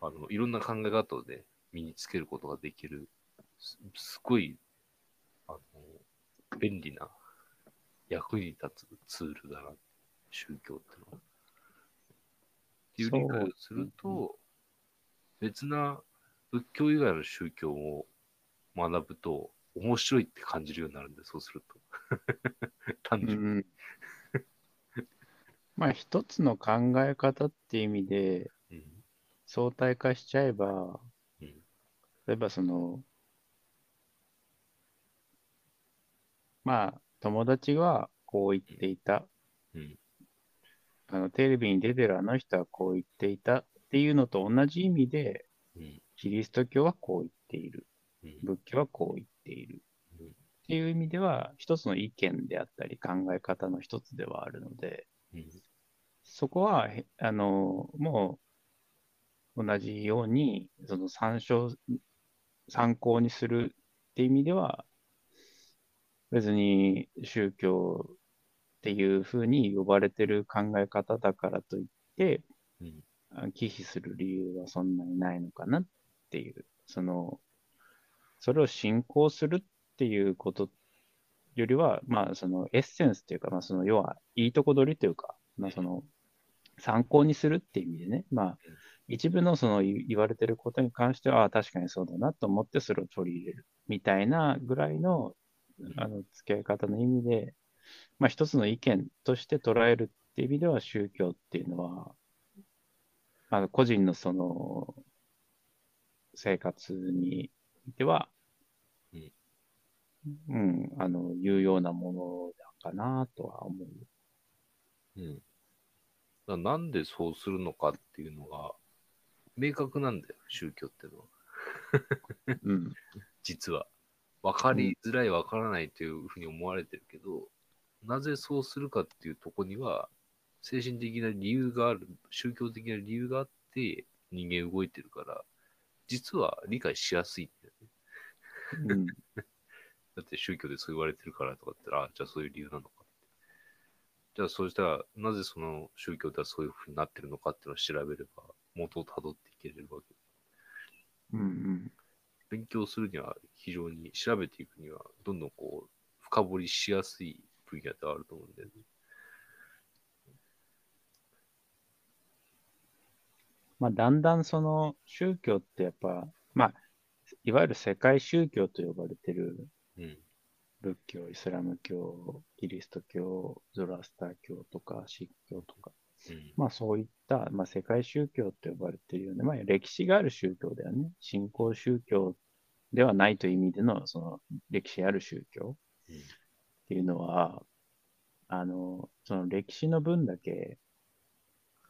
あの、いろんな考え方で身につけることができる、すすごい、あの、便利な役に立つツールだな、宗教ってのは。っていう理解をすると、別な仏教以外の宗教を学ぶと面白いって感じるようになるんで、そうすると。[laughs] 単う純に。ん。まあ、一つの考え方っていう意味でうん相対化しちゃえば、うん例えばその、まあ、友達はこう言っていた。うんあの、テレビに出てるあの人はこう言っていたっていうのと同じ意味で、うんキリスト教はこう言っている。うん仏教はこう言っている。うんっっていう意味では、一つの意見であったり考え方の一つではあるので、うん。そこは、へあの、もう同じように、その参照、参考にするっていう意味では、別に宗教っていうふうに呼ばれてる考え方だからといって、うん。あ忌避する理由はそんなにないのかなっていう、その、それを信仰するっっていうことよりは、まあ、そのエッセンスというか、まあ、その要はいいとこ取りというか、まあ、その参考にするっていう意味でね、まあ、一部のその言われてることに関しては、ああ、確かにそうだなと思ってそれを取り入れるみたいなぐらいのあの付き合い方の意味で、まあ、一つの意見として捉えるっていう意味では、宗教っていうのは、あの個人のその生活においては、うん、あの、有用なものだかなとは思う。うん。だなんでそうするのかっていうのが、明確なんだよ、宗教っていうのは。うん。[laughs] 実は。分かりづらい、分からないというふうに思われてるけど、なぜそうするかっていうとこには、精神的な理由がある、宗教的な理由があって、人間動いてるから、実は理解しやすいんだよね。うん。だって宗教でそう言われてるからとかって言ったら、あじゃあそういう理由なのかって。じゃあそうしたら、なぜその宗教ではそういうふうになってるのかっていうのを調べれば、元をたどっていけれるわけ。うんうん。勉強するには非常に、調べていくには、どんどんこう、深掘りしやすい分野ではあると思うんだよね。まあ、だんだんその宗教ってやっぱ、まあ、いわゆる世界宗教と呼ばれてるうん。仏教、イスラム教、キリスト教、ゾロアスター教とか、シック教とか、うん。まあそういった、まあ、世界宗教と呼ばれているような、まあ、歴史がある宗教だよね。信仰宗教ではないという意味での、その歴史ある宗教うんっていうのは、あの、その歴史の分だけ、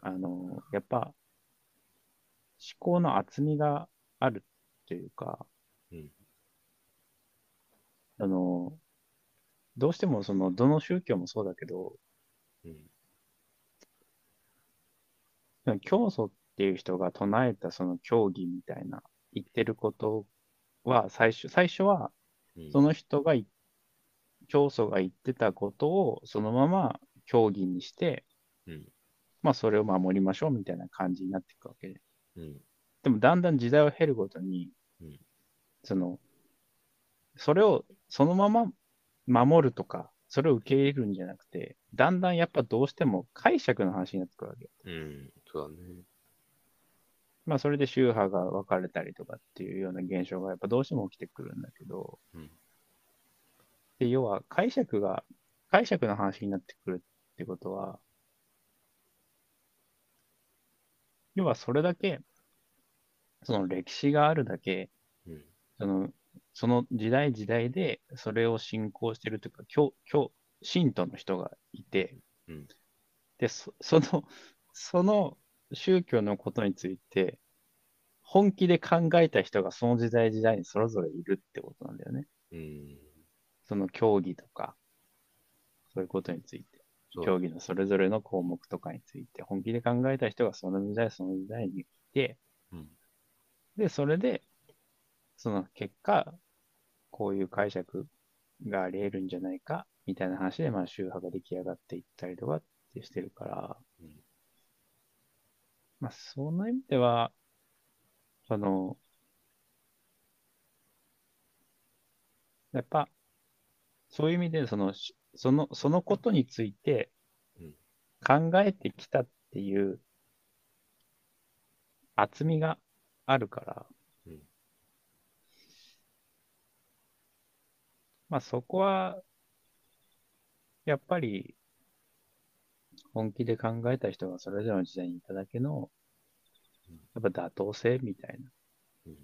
あの、やっぱ、思考の厚みがあるというか、うんあの、どうしてもその、どの宗教もそうだけど、うん。教祖っていう人が唱えたその教義みたいな言ってることは最初、最初はうん。その人がい教祖が言ってたことをそのまま教義にして、うん。まあそれを守りましょうみたいな感じになっていくわけで。うん。でもだんだん時代を経るごとに、うんその、それをそのまま守るとか、それを受け入れるんじゃなくて、だんだんやっぱどうしても解釈の話になってくるわけ。うん。そうだね。まあそれで宗派が分かれたりとかっていうような現象がやっぱどうしても起きてくるんだけど、うんで、要は解釈が、解釈の話になってくるってことは、要はそれだけ、その歴史があるだけ、うん。その、その時代時代でそれを信仰してるというか、教、教、信徒の人がいて、うんで、そその、その宗教のことについて、本気で考えた人がその時代時代にそれぞれいるってことなんだよね。うん。その競技とか、そういうことについて、競技のそれぞれの項目とかについて、本気で考えた人がその時代その時代にいて、うん。で、それで、その結果、こういう解釈があり得るんじゃないか、みたいな話で、まあ、宗派が出来上がっていったりとかってしてるから、うん。まあ、その意味では、その、やっぱ、そういう意味で、その、しその、そのことについてうん。考えてきたっていう厚みがあるから、うんまあそこは、やっぱり、本気で考えた人がそれぞれの時代にいただけのうん、やっぱ妥当性みたいな。うん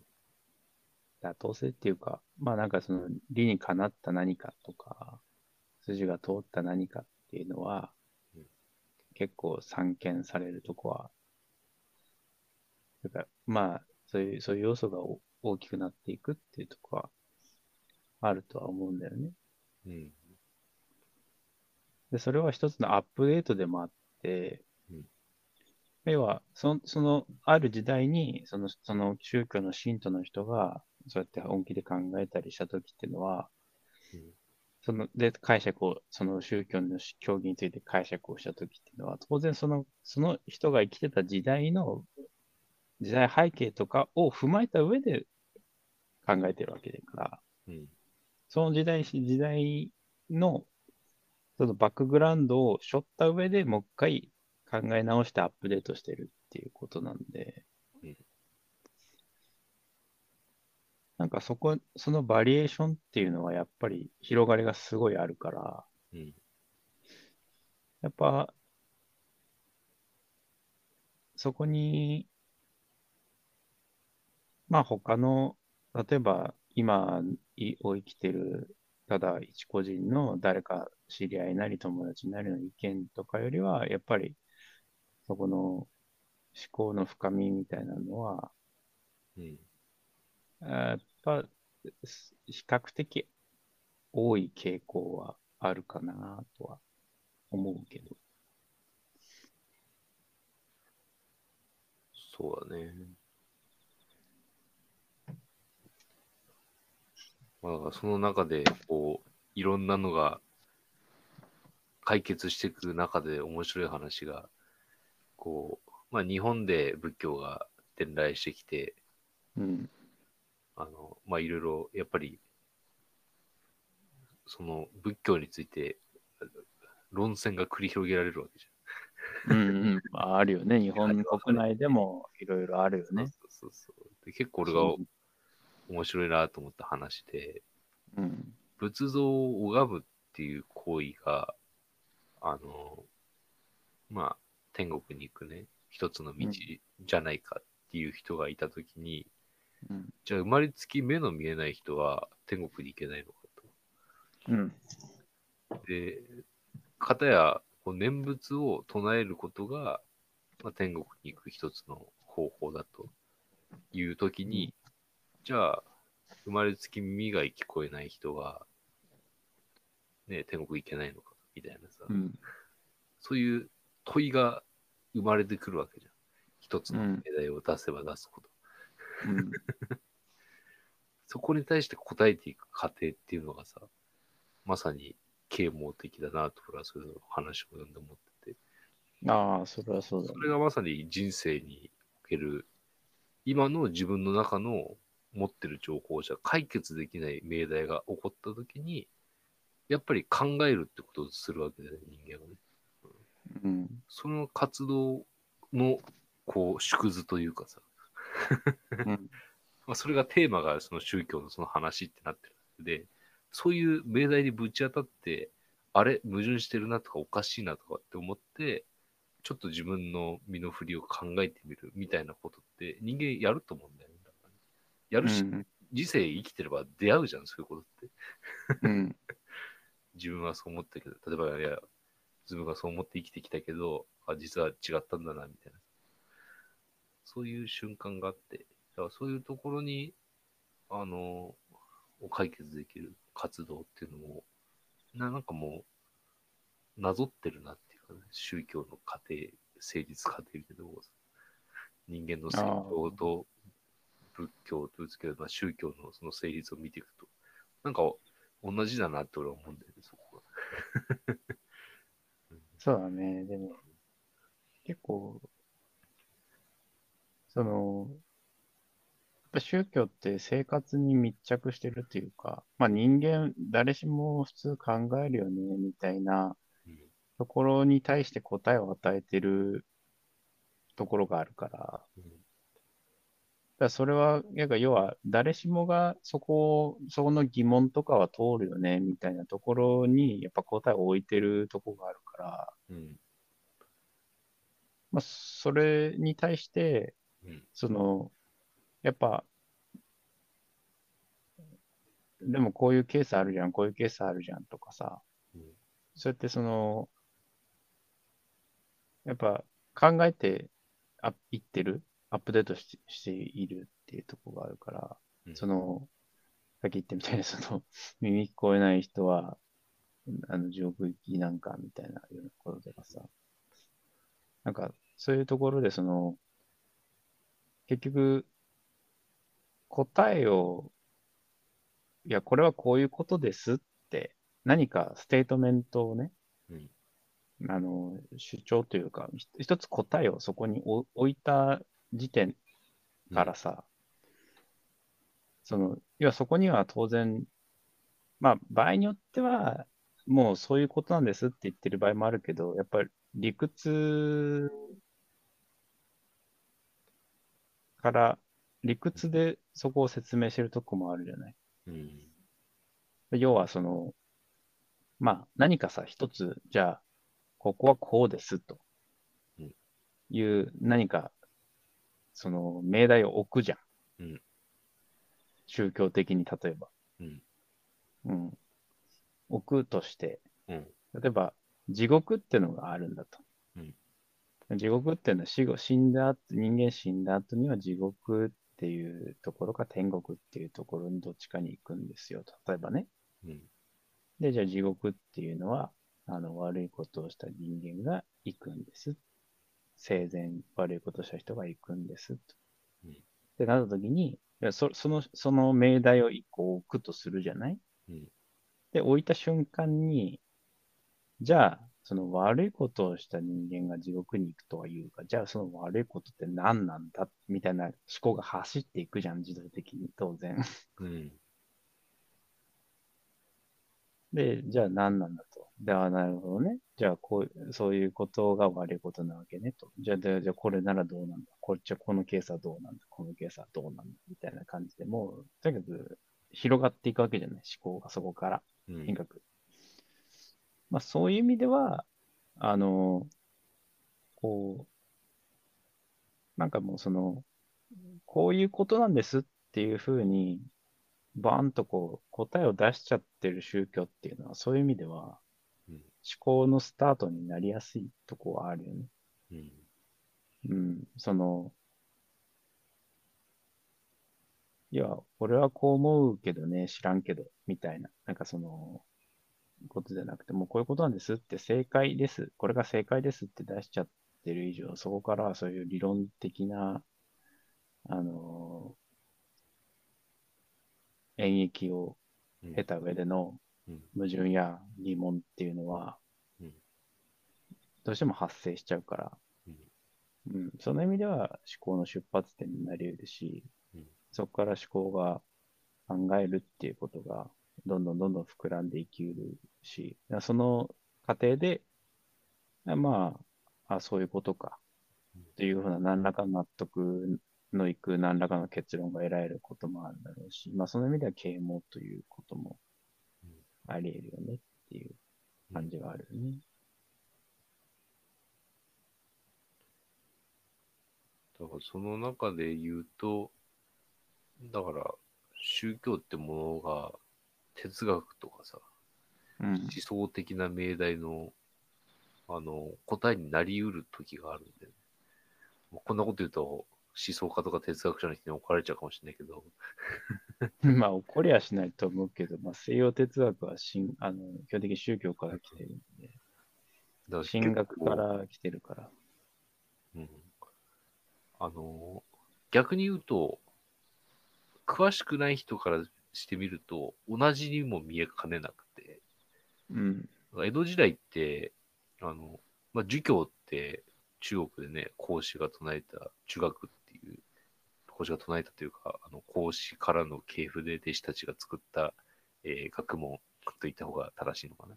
妥当性っていうか、まあなんかその理にかなった何かとか、筋が通った何かっていうのはうん、結構散見されるとこは、だからまあ、そういう、そういう要素がお大きくなっていくっていうとこは、あるとは思うんだよね。うん。で、それは一つのアップデートでもあって、うん要はそ、その、ある時代に、その、その宗教の信徒の人が、そうやって本気で考えたりしたときっていうのは、うんその、で、解釈を、その宗教の教義について解釈をしたときっていうのは、当然その、その人が生きてた時代の、時代背景とかを踏まえた上で考えてるわけだから、うん。その時代し、時代の、そのバックグラウンドを背負った上でもう一回考え直してアップデートしてるっていうことなんで。うん、なんかそこ、そのバリエーションっていうのはやっぱり広がりがすごいあるから、うん。やっぱ、そこに、まあ他の、例えば今いを生きてる、ただ一個人の誰か知り合いなり友達なりの意見とかよりは、やっぱりそこの思考の深みみたいなのは、うん。やっぱ比較的多い傾向はあるかなとは思うけど。そうだね。まあ、だからその中で、こう、いろんなのが解決していく中で面白い話が、こう、まあ日本で仏教が伝来してきて、うん。あの、まあいろいろ、やっぱり、その仏教について論戦が繰り広げられるわけじうんうん。まあ、あるよね。日本国内でもいろいろあるよゃん。ね。そうそうそう。で結構俺が面白いなと思った話で、うん。仏像を拝むっていう行為が、あの、まあ、天国に行くね、一つの道じゃないかっていう人がいたときに、うん。じゃあ生まれつき目の見えない人は天国に行けないのかうん。と。で、かたやこう念仏を唱えることが、まあ、天国に行く一つの方法だというときに、じゃあ、生まれつき耳が聞こえない人は、ね、天国行けないのかみたいなさ、うん。そういう問いが生まれてくるわけじゃん。一つのうん命題を出せば出すほど。うん。[laughs] そこに対して答えていく過程っていうのがさ、まさに啓蒙的だなと、俺はそれの話を読んで思ってて、ああ、それはそうだね。それがまさに人生における、今の自分の中の持ってる情報じゃ解決できない命題が起こった時に、やっぱり考えるってことをするわけだよね、人間はね。うん。その活動の、こう、縮図というかさ、うん。[laughs] まあ、それがテーマがその宗教のその話ってなってるので、そういう命題にぶち当たって、あれ、矛盾してるなとかおかしいなとかって思って、ちょっと自分の身の振りを考えてみるみたいなことって人間やると思うんだよやるし、うん人生生きてれば出会うじゃん、そういうことって。うん。[laughs] 自分はそう思ったけど、例えば、いや、自分がそう思って生きてきたけど、あ、実は違ったんだな、みたいな。そういう瞬間があって、だからそういうところに、あの、を解決できる活動っていうのも、ななんかもう、なぞってるなっていうかね、宗教の過程、成立過程みたいなところ人間の成長と仏教と仏教、まあ、宗教のその成立を見ていくと、なんか同じだなって俺は思うんだよね、そこが。[laughs] そうだね。でも、結構、その、やっぱ宗教って生活に密着してるっていうか、まあ人間、誰しも普通考えるよね、みたいなうん。ところに対して答えを与えてるところがあるから、うんらそれは、なんか要は誰しもがそこを、そこの疑問とかは通るよね、みたいなところにやっぱ答えを置いてるところがあるから、うん。まあ、それに対して、うん。その、やっぱ、でもこういうケースあるじゃん、こういうケースあるじゃんとかさ、うん。そうやってその、やっぱ考えてあいってる、アップデートししているっていうところがあるから、うん。その、さっき言ったみたいに、[laughs] その、耳聞こえない人はあの地獄行きなんかみたいなようなこととかさ、なんかそういうところでその、結局、答えを、いや、これはこういうことですって、何かステートメントをね、うん。あの、主張というか、ひ一つ答えをそこに置置いた時点からさ、その、要はそこには当然、まあ、場合によっては、もうそういうことなんですって言ってる場合もあるけど、やっぱり理屈から、理屈でそこを説明してるとこもあるじゃない。うん。要はその、まあ何かさ、一つ、じゃあ、ここはこうですとうんいう何か、その命題を置くじゃん。うん宗教的に例えば。うん。うん。置くとして、うん。例えば、地獄ってのがあるんだと。地獄っていうのは死後、死んだ後、人間死んだ後には地獄っていうところか天国っていうところにどっちかに行くんですよ。例えばね。うん。で、じゃあ地獄っていうのは、あの、悪いことをした人間が行くんです。生前悪いことをした人が行くんです。とうんってなった時に、そその、その命題を一個置くとするじゃない？うん。で、置いた瞬間に、じゃあ、その悪いことをした人間が地獄に行くとは言うか、じゃあその悪いことって何なんだ？みたいな思考が走っていくじゃん、自動的に、当然。うん。で、じゃあ何なんだと。で、あなるほどね。じゃあこう、そういうことが悪いことなわけねと。じゃあ、でじゃあこれならどうなんだ。こっちはこのケースはどうなんだ。このケースはどうなんだ。みたいな感じでもう、とにかく広がっていくわけじゃない。思考がそこから。うんとにかく。まあそういう意味では、あの、こう、なんかもうその、こういうことなんですっていうふうに、バーンとこう、答えを出しちゃってる宗教っていうのは、そういう意味では、うん思考のスタートになりやすいとこはあるよね。うん。うん、その、いや、俺はこう思うけどね、知らんけど、みたいな、なんかその、ことじゃなくて、もうこういうことなんですって、正解です、これが正解ですって出しちゃってる以上、そこからはそういう理論的な、あの、演繹をうん。経た上でのうん。矛盾や疑問っていうのはうん、どうしても発生しちゃうから、うん。うん、その意味では思考の出発点になり得るし、うん。そこから思考が考えるっていうことが、どんどんどんどん膨らんでいき得るし、その過程で、まあ、あ、そういうことか、っていうふうな何らかの納得のいく何らかの結論が得られることもあるだろうし、まあその意味では啓蒙ということもうんあり得るよねっていう感じがあるよね。だからその中で言うと、だから宗教ってものが哲学とかさ、うん思。想的な命題のあの答えになりうる時があるんで、ね、こんなこと言うと思想家とか哲学者の人に怒られちゃうかもしれないけど、[laughs] まあ怒りはしないと思うけど、まあ西洋哲学は神あの基本的に宗教から来てるんで、だから神学から来てるから。うんあの、逆に言うと、詳しくない人からしてみると、同じにも見えかねなくて、うん。江戸時代って、あの、まあ、儒教って中国でね、孔子が唱えた儒学っていう、孔子が唱えたというか、あの孔子からの系譜で弟子たちが作った、えー学問と言った方が正しいのかな。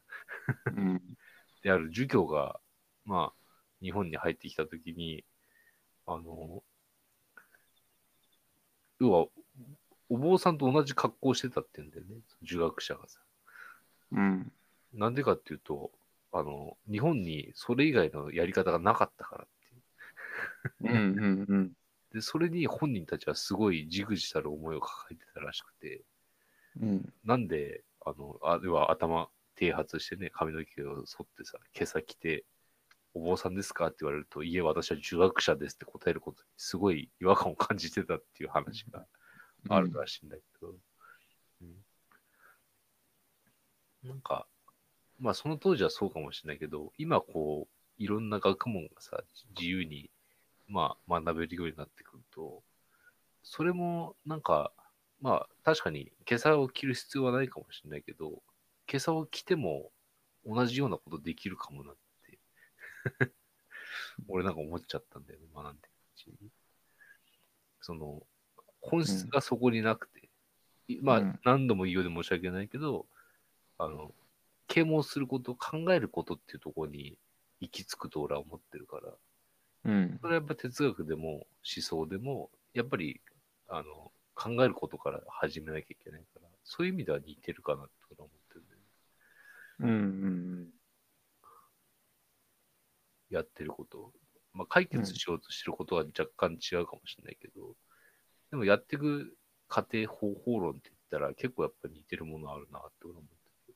うん。[laughs] である儒教が、まあ、日本に入ってきたときに、あの、要は、お坊さんと同じ格好をしてたって言うんだよね、儒学者がさ。うん。なんでかっていうと、あの、日本にそれ以外のやり方がなかったからっていう。うん。うん。うん。で、それに本人たちはすごいじくじたる思いを抱えてたらしくて、うん。なんで、あの、あ要は頭、剃髪してね、髪の毛を剃ってさ、今朝着て、お坊さんですかって言われると、いえ、私は儒学者ですって答えることに、すごい違和感を感じてたっていう話があるらしいんだけど、うん。なんか、まあその当時はそうかもしれないけど、今こう、いろんな学問がさ、自由に、まあ学べるようになってくると、それもなんか、まあ確かに今朝を着る必要はないかもしれないけど、今朝を着ても同じようなことできるかもなって、[laughs] 俺なんか思っちゃったんだよね、学んでるうちに。その、本質がそこになくて、いまあうん何度も言うようで申し訳ないけど、あの、啓蒙すること、考えることっていうところに行き着くと俺は思ってるから、うんそ。れはやっぱ哲学でも思想でも、やっぱり、あの、考えることから始めなきゃいけないから、そういう意味では似てるかなって思ってるんだよね。うんうんやってること。まあ、解決しようとしてることは若干違うかもしれないけど、でもやっていく過程、方法論って言ったら結構やっぱ似てるものあるなって俺は思ってる。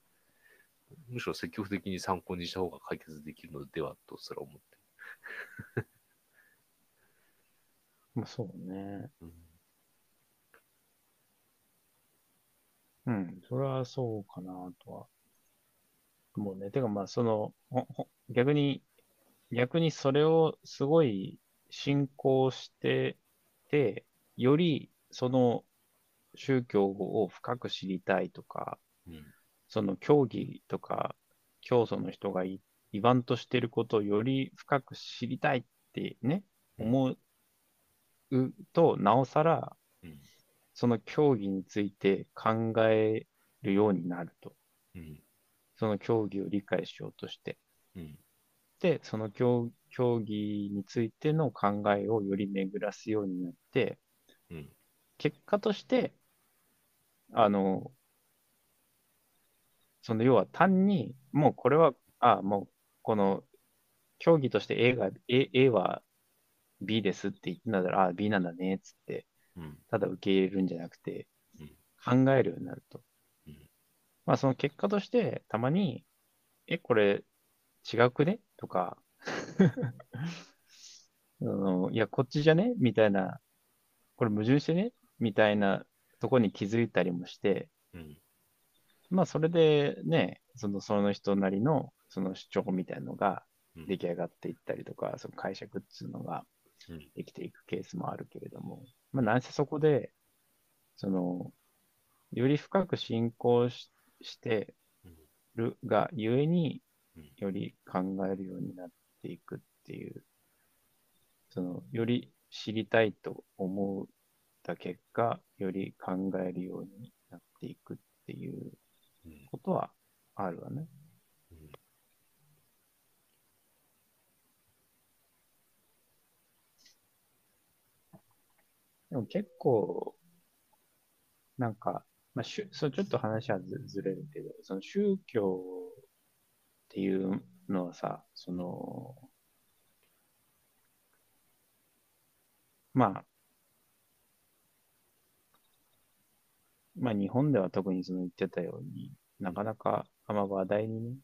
むしろ積極的に参考にした方が解決できるのではとすら思ってる。まあそうね。うんうん。それはそうかなとは。もうね、てかまあその、ほほ逆に、逆にそれをすごい信仰してて、よりその宗教を深く知りたいとか、うんその教義とか教祖の人がい言わんとしてることをより深く知りたいってね、思うと、なおさら、うんその競技について考えるようになると。うんその競技を理解しようとして。うんで、その競競技についての考えをより巡らすようになって、うん結果として、あの、その要は単に、もうこれは、あもうこの競技として A が、A, A は B ですって言ってんだったら、あ B なんだねっつって、うん。ただ受け入れるんじゃなくてうん、考えるようになると。うん。まあその結果として、たまに、え、これ違うくね？とか、[laughs] あのいや、こっちじゃね？みたいな、これ矛盾してね？みたいなとこに気づいたりもして、うん。まあそれでね、そのその人なりのその主張みたいなのがうん。出来上がっていったりとか、その解釈っていうのがうん。できていくケースもあるけれども、まあなんせそこで、その、より深く信仰ししてうんるがゆえにうん、より考えるようになっていくっていう、その、より知りたいと思った結果、より考えるようになっていくっていううん。ことはあるわね。うんでも結構、なんか、まあ、しゅそうちょっと話はずずれるけど、その宗教っていうのはさ、その、まあ、まあ日本では特にその言ってたようになかなかあんま話題にね、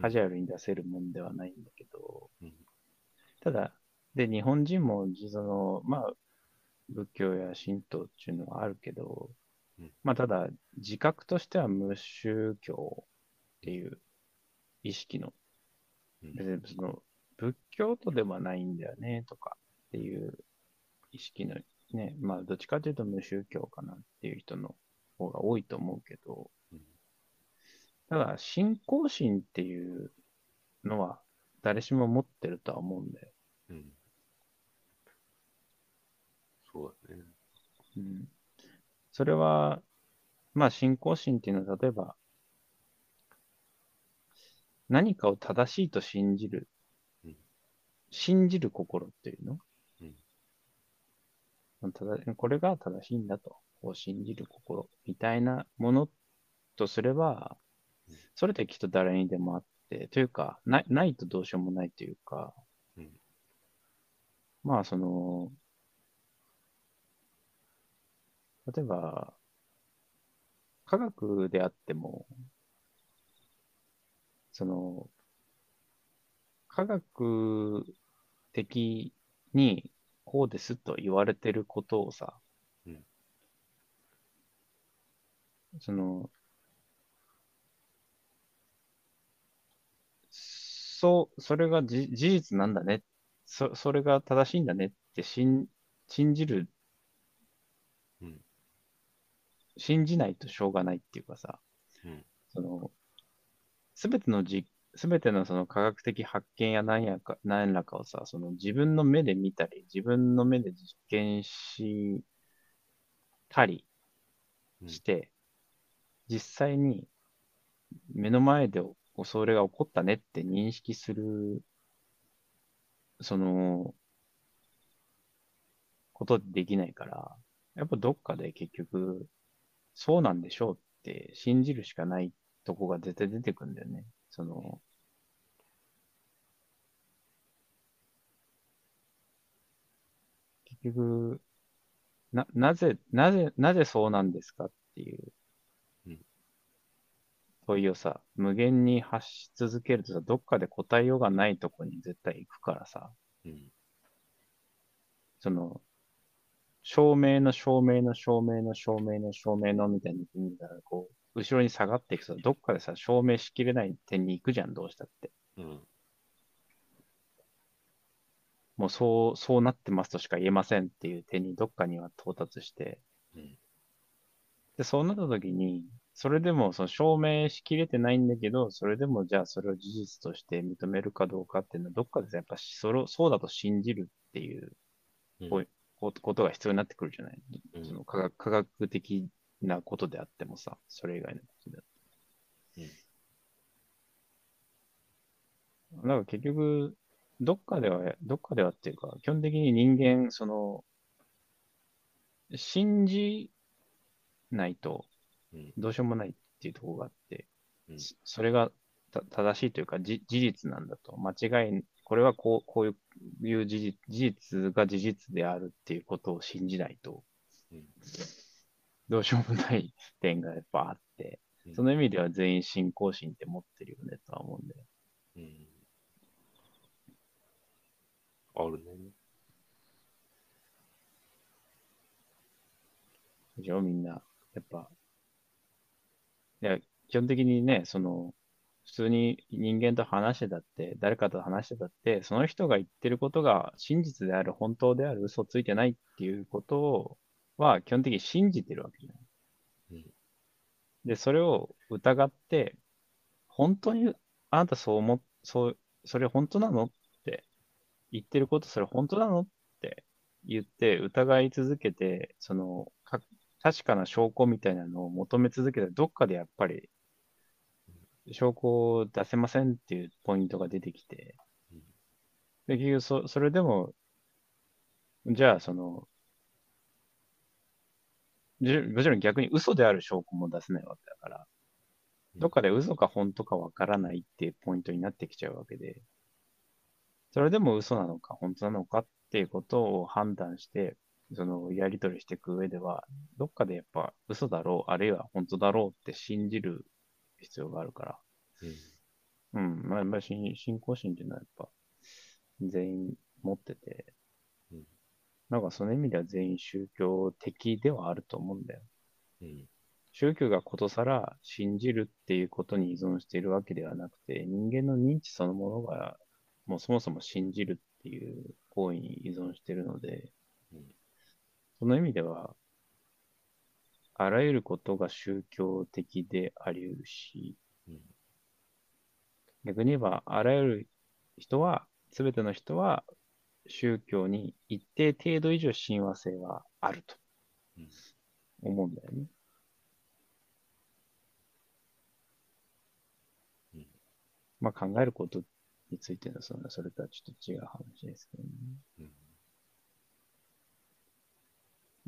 カジュアルに出せるもんではないんだけど、うん。ただ、で、日本人も、その、まあ、仏教や神道っていうのはあるけど、うん。まあ、ただ、自覚としては無宗教っていう意識の、うん。別にその、仏教徒ではないんだよね、とかっていう意識の、ね、まあ、どっちかというと無宗教かなっていう人の方が多いと思うけど、うん。ただ、信仰心っていうのは誰しも持ってるとは思うんだよ。うんそうだね。うん。それは、まあ、信仰心っていうのは、例えば、何かを正しいと信じるうん、信じる心っていうの？うん。ただこれが正しいんだと、こう信じる心みたいなものとすればうん、それってきっと誰にでもあって、というか、ないないとどうしようもないというか、うん。まあ、その、例えば、科学であっても、その、科学的にこうですと言われてることをさ、うんその、そう、それがじ事実なんだね。そ、それが正しいんだねって信、信じる、うん信じないとしょうがないっていうかさ、うん。その、すべてのじ、すべてのその科学的発見や何やか、何らかをさ、その自分の目で見たり、自分の目で実験したりうん。して、実際に目の前でそれが起こったねって認識する、その、ことできないから、やっぱどっかで結局、そうなんでしょうって信じるしかないとこが絶対出てくるんだよね。その、結局、な、なぜ、なぜ、なぜそうなんですかっていううん。問いをさ、無限に発し続けるとさ、どっかで答えようがないとこに絶対行くからさ、うん。その、照明の照明の照明の照明の照明のみたいに見たら、こう、後ろに下がっていくと、どっかでさ、証明しきれない点に行くじゃん、どうしたって。うん。もうそう、そうなってますとしか言えませんっていう点にどっかには到達して、うん。で、そうなった時に、それでもその証明しきれてないんだけど、それでもじゃあそれを事実として認めるかどうかっていうのは、どっかでさやっぱそそうだと信じるっていううんことことが必要になってくるじゃない？うんその科学科学的なことであってもさ、それ以外のことであっても。だから結局、どっかでは、どっかではっていうか、基本的に人間、その、信じないとうんどうしようもないっていうところがあって、うんそそれがた正しいというか、じ事実なんだと。間違い、これはこうこういういう事実事実が事実であるっていうことを信じないと、うんどうしようもない点がやっぱあって、うんその意味では全員信仰心って持ってるよねとは思うんで。うんあるね。でしょ？みんな。やっぱ。いや、基本的にね、その、普通に人間と話してたって、誰かと話してたって、その人が言ってることが真実である、本当である、嘘ついてないっていうことをは基本的に信じてるわけじゃない。うんで、それを疑って、本当にあなたそう思っ、そう、それ本当なのって言ってること、それ本当なのって言って疑い続けて、その、か確かな証拠みたいなのを求め続けたら、どっかでやっぱり、証拠を出せませんっていうポイントが出てきて、うん。で、結局そ、それでも、じゃあ、その、じもちろん逆に嘘である証拠も出せないわけだから、どっかで嘘か本当かわからないっていうポイントになってきちゃうわけで、それでも嘘なのか本当なのかっていうことを判断して、そのやり取りしていく上では、どっかでやっぱ嘘だろう、あるいは本当だろうって信じる必要があるから、うん。うん、まあ、まあ、信信仰心っていうのはやっぱ全員持ってて。うん、なんかその意味では全員宗教的ではあると思うんだよ。うん。宗教がことさら信じるっていうことに依存しているわけではなくて、人間の認知そのものがもうそもそも信じるっていう行為に依存しているのでうん、その意味では、あらゆることが宗教的であり得るし、うん逆に言えば、あらゆる人は、すべての人は、宗教に一定程度以上親和性はあるとうん思うんだよね。うんまあ考えることについてのそのそれとはちょっと違う話ですけどね。うん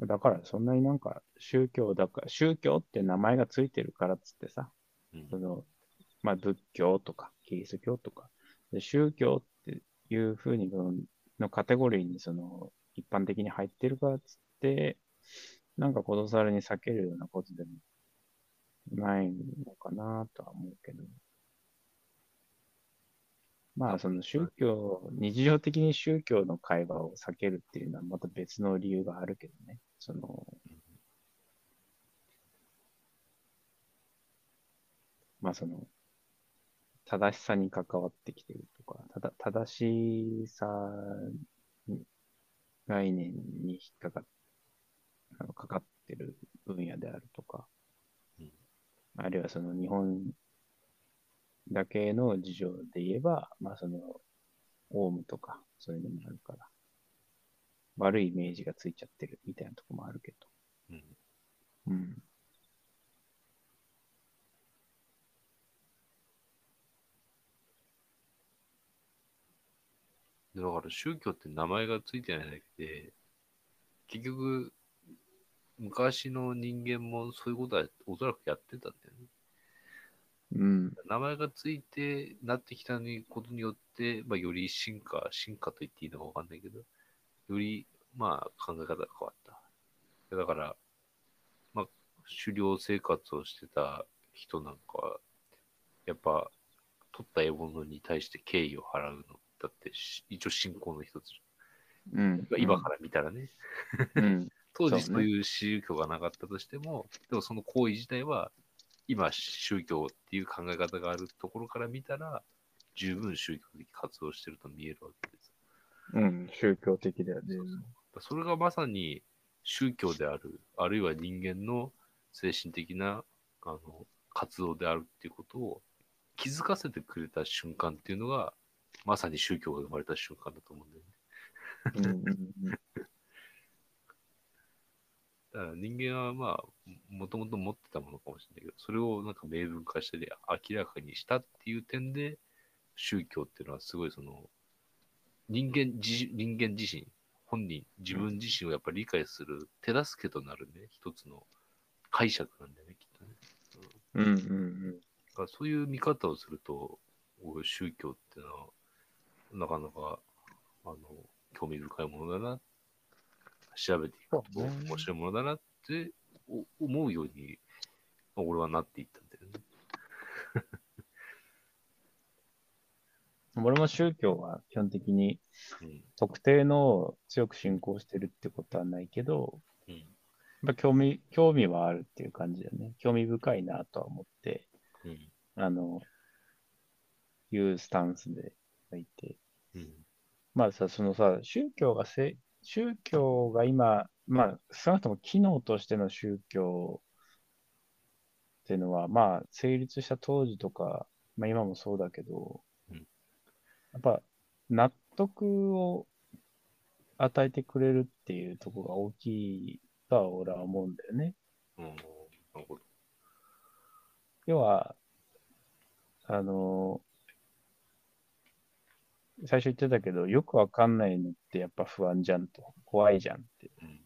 だからそんなになんか宗教だから、宗教って名前がついてるからっつってさ、うんその、まあ仏教とかキリスト教とか、で宗教っていうふうにののカテゴリーにその一般的に入ってるからっつって、なんかことさらに避けるようなことでもないのかなとは思うけど。まあその宗教、日常的に宗教の会話を避けるっていうのはまた別の理由があるけどね。その、まあその、正しさに関わってきてるとか、ただ正しさに概念に引っかかっあのかかってる分野であるとか、うんあるいはその日本だけの事情で言えば、まあその、オウムとか、そういうのもあるから、悪いイメージがついちゃってるみたいなとこもあるけど、うん。うん。だから宗教って名前がついてないだけで、結局、昔の人間もそういうことはおそらくやってたんだよね。うん。名前がついてなってきたことによって、まあ、より進化、進化と言っていいのかわかんないけど、より、まあ、考え方が変わった。だから、まあ、狩猟生活をしてた人なんかは、やっぱ、取った獲物に対して敬意を払うのだってし、一応信仰の一つ。うん。今から見たらね。うん。[laughs] 当時そうねそういう宗教がなかったとしても、でもその行為自体は、今宗教っていう考え方があるところから見たら、十分宗教的活動してると見えるわけです。うん。宗教的だよね。それがまさに宗教である、あるいは人間の精神的なあの活動であるっていうことを気づかせてくれた瞬間っていうのが、まさに宗教が生まれた瞬間だと思うんだよね。うんうんうん。だから人間はまあ、もともと持ってたものかもしれないけど、それをなんか明文化したり明らかにしたっていう点で、宗教っていうのはすごいその、人間自人間自身、本人、自分自身をやっぱり理解する手助けとなるね、一つの解釈なんだよね、きっとね。うんうんうんだからそういう見方をすると、俺宗教っていうのは、なかなか、あの、興味深いものだな、調べていくと面白いものだなってお思うように、まあ俺はなっていったんだよね。うん。俺も宗教は基本的にうん。特定のを強く信仰してるってことはないけど、うん。やっぱ興味、興味はあるっていう感じだよね。興味深いなとは思って、うん。あの、いうスタンスでいて。うん。まあさ、そのさ、宗教がせ、宗教が今、まあ、少なくとも機能としての宗教っていうのは、まあ、成立した当時とか、まあ今もそうだけど、うんやっぱ、納得を与えてくれるっていうところが大きいとは俺は思うんだよね。うん。なるほど。要は、あの、最初言ってたけど、よくわかんないのってやっぱ不安じゃんと。怖いじゃんって。うん。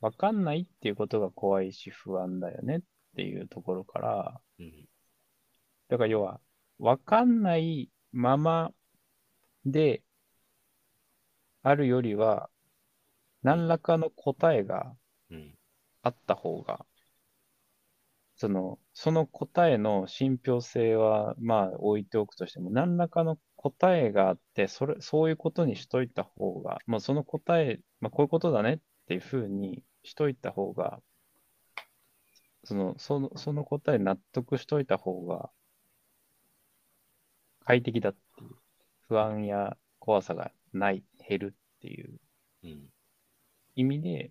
わかんないっていうことが怖いし不安だよねっていうところから、うん。だから要は、わかんないままであるよりは、何らかの答えがうん。あった方が、その、その答えの信憑性は、まあ置いておくとしても、何らかの答えがあって、それ、そういうことにしといた方が、まあその答え、まあこういうことだねっていうふうにしといた方が、その、その、その答え納得しといた方が、快適だっていう、不安や怖さがない、減るっていううん。意味で、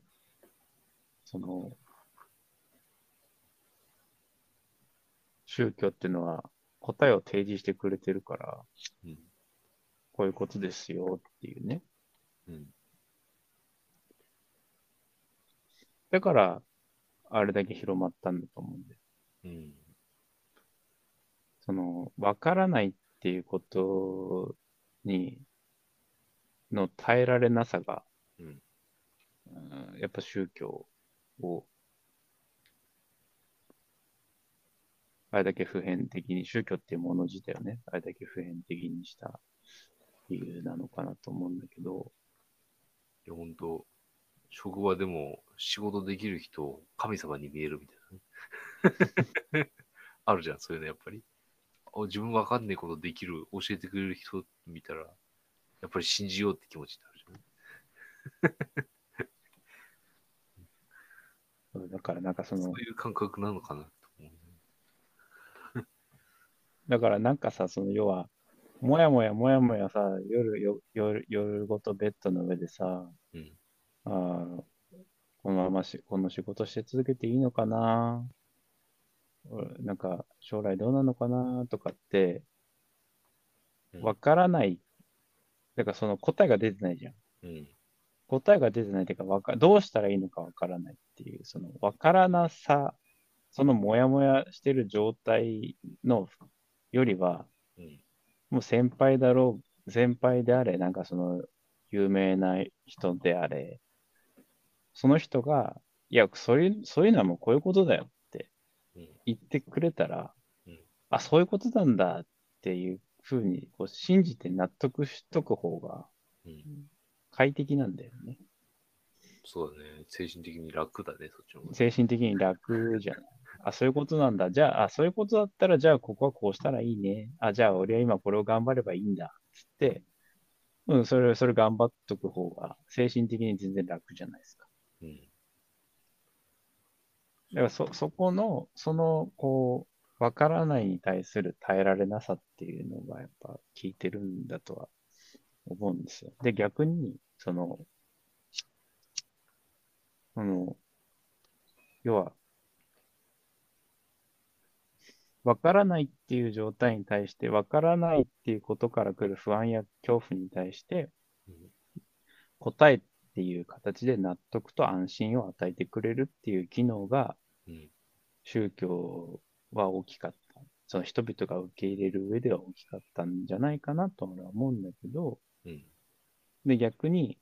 その、宗教っていうのは答えを提示してくれてるから、うん。こういうことですよっていうね。うん。だから、あれだけ広まったんだと思うんで。うん。その、わからないっていうことに、の耐えられなさが、うんうんやっぱ宗教を、あれだけ普遍的に、宗教っていうもの自体をね、あれだけ普遍的にした理由なのかなと思うんだけど、いや、本当職場でも仕事できる人、神様に見えるみたいなね。[laughs] あるじゃん、そういうのやっぱり。あ自分わかんないことできる、教えてくれる人見たら、やっぱり信じようって気持ちになるじゃん。[laughs] だからなんかそのそ、ういう感覚なのかな。だからなんかさ、その要は、もやもやもやもやさ、夜、よ夜、夜ごとベッドの上でさ、うん。あーこのままし、この仕事して続けていいのかな？俺なんか、将来どうなのかなとかって、うんわからない。だからその答えが出てないじゃん。うん。答えが出てないっていうか、わか、どうしたらいいのかわからないっていう、そのわからなさ、そのもやもやしてる状態のよりは、うん。もう先輩だろう、先輩であれ、なんかその有名な人であれ、その人が、いや、そういう、そういうのはもうこういうことだよってうん。言ってくれたら、うんあ、そういうことなんだっていうふうにこう信じて納得しとく方がうん。快適なんだよね。そうだね。精神的に楽だね、そっちの方が。精神的に楽じゃない。あ、そういうことなんだ。じゃあ、あ、そういうことだったら、じゃあ、ここはこうしたらいいね。あ、じゃあ、俺は今これを頑張ればいいんだ。つって、うん、それ、それ頑張っとく方が、精神的に全然楽じゃないですか。うん。だから、そ、そこの、その、こう、わからないに対する耐えられなさっていうのが、やっぱ、効いてるんだとは思うんですよ。で、逆に、その、あの、要は、わからないっていう状態に対して、わからないっていうことから来る不安や恐怖に対して、うん答えっていう形で納得と安心を与えてくれるっていう機能がうん。宗教は大きかった。その人々が受け入れる上では大きかったんじゃないかなと俺は思うんだけど、うん。で、逆に、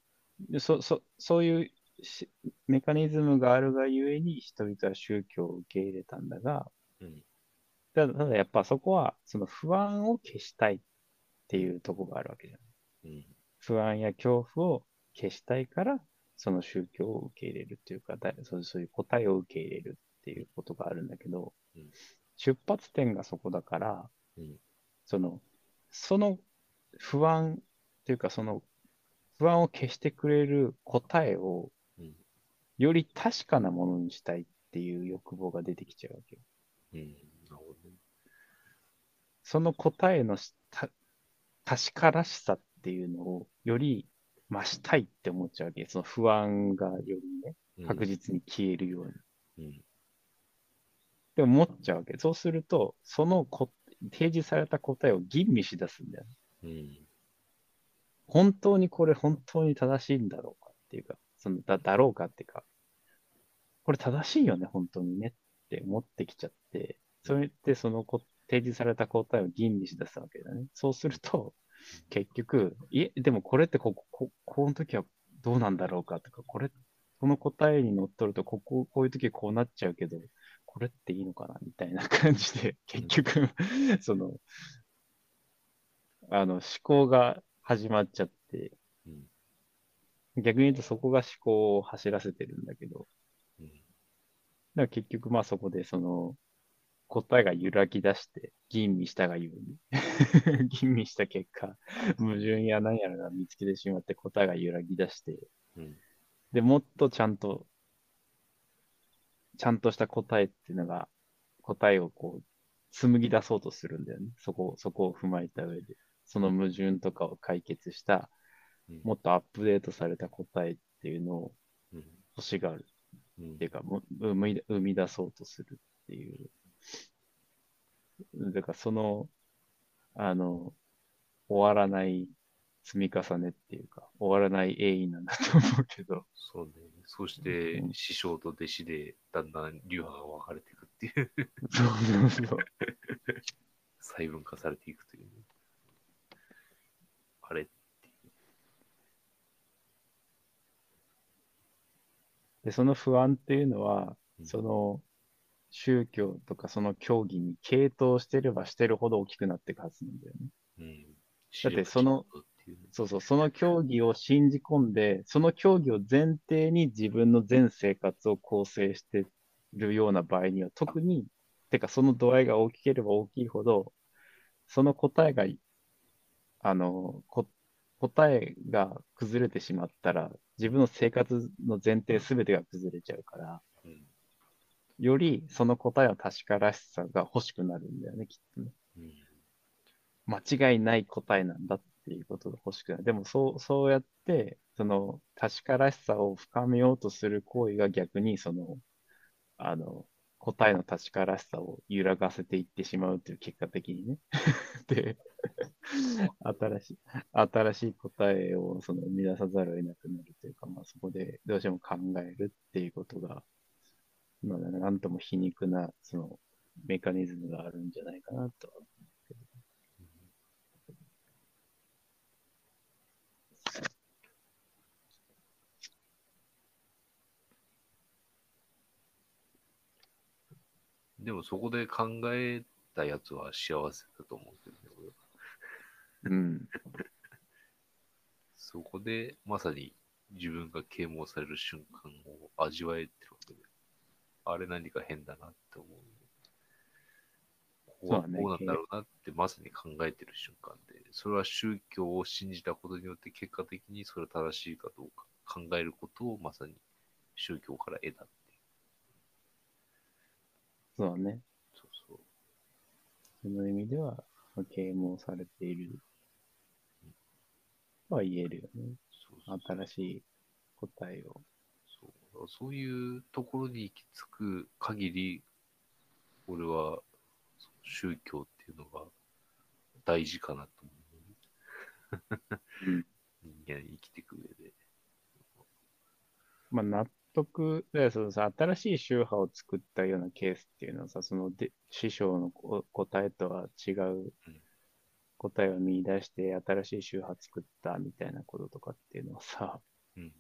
そ、そ、そういうしメカニズムがあるがゆえに人々は宗教を受け入れたんだが、うん。ただ、ただやっぱそこは、その不安を消したいっていうところがあるわけじゃん。うん。不安や恐怖を消したいから、その宗教を受け入れるっていうか、だそうそういう答えを受け入れるっていうことがあるんだけど、うん出発点がそこだから、うん。その、その不安っていうか、その不安を消してくれる答えをうん。より確かなものにしたいっていう欲望が出てきちゃうわけよ。うん。なるほどね。その答えのした確からしさっていうのをより増したいって思っちゃうわけ。その不安がよりね、うん確実に消えるように。うん。でも思っちゃうわけ。そうすると、そのこ提示された答えを吟味し出すんだよね。うん。本当にこれ本当に正しいんだろうかっていうか、そのだだろうかっていうか、これ正しいよね、本当にねって思ってきちゃって、それってそのこ提示された答えを吟味し出すわけだね。そうすると、結局、いえ、でもこれってここ、ここの時はどうなんだろうかとか、これ、この答えにのっとると、ここ、こういう時こうなっちゃうけど、これっていいのかなみたいな感じで、結局、その、あの、思考が始まっちゃって、うん。逆に言うとそこが思考を走らせてるんだけど、うん。だから結局まあそこでその答えが揺らぎ出して吟味したがゆえに。[laughs] 吟味した結果矛盾や何やらが見つけてしまって答えが揺らぎ出して。うん。でもっとちゃんとちゃんとした答えっていうのが答えをこう紡ぎ出そうとするんだよね。そこそこを踏まえた上で。その矛盾とかを解決したうんもっとアップデートされた答えっていうのをうん。欲しがるうんっていうか、も生み生み出そうとするっていう。だからその、あの、終わらない積み重ねっていうか、終わらない永遠なんだと思うけど、そうね。そしてう、ん師匠と弟子で、だんだん流派が分かれていくっていう、そうそうそう。[laughs] 細分化されていくというね。あれで、その不安っていうのは、うんその宗教とかその教義に傾倒してればしてるほど大きくなっていくはずなんだよね。うん。だってそのそうそう、その教義を信じ込んで、その教義を前提に自分の全生活を構成してるような場合には、特に、てかその度合いが大きければ大きいほど、その答えが、あの、こ答えが崩れてしまったら、自分の生活の前提すべてが崩れちゃうから、よりその答えの確からしさが欲しくなるんだよね、きっとね。間違いない答えなんだっていうことが欲しくない。でもそう、そうやって、その確からしさを深めようとする行為が逆に、その、あの、答えの確からしさを揺らがせていってしまうという結果的にね。[laughs] で、新しい、新しい答えをその生み出さざるを得なくなるというか、まあそこでどうしても考えるっていうことが、まあなんとも皮肉な、そのメカニズムがあるんじゃないかなとは思うけど。でもそこで考えたやつは幸せだと思うけどね、俺はうん。[laughs] そこでまさに自分が啓蒙される瞬間を味わえてるわけで、あれ何か変だなって思う。ここはこうなんだろうなってまさに考えてる瞬間で、それは宗教を信じたことによって結果的にそれ正しいかどうか考えることをまさに宗教から得た。そうだね。そうそう。その意味では、啓蒙されているとは言えるよね。そうそうそう新しい答えを。そうそういうところに行き着く限り、俺は宗教っていうのが大事かなと思う。うん [laughs] 人間生きていく上で。まあ、納得、でそのさ、新しい宗派を作ったようなケースっていうのはさ、そので師匠のこ答えとは違う答えを見出して、新しい宗派作ったみたいなこととかっていうのはさ、うん。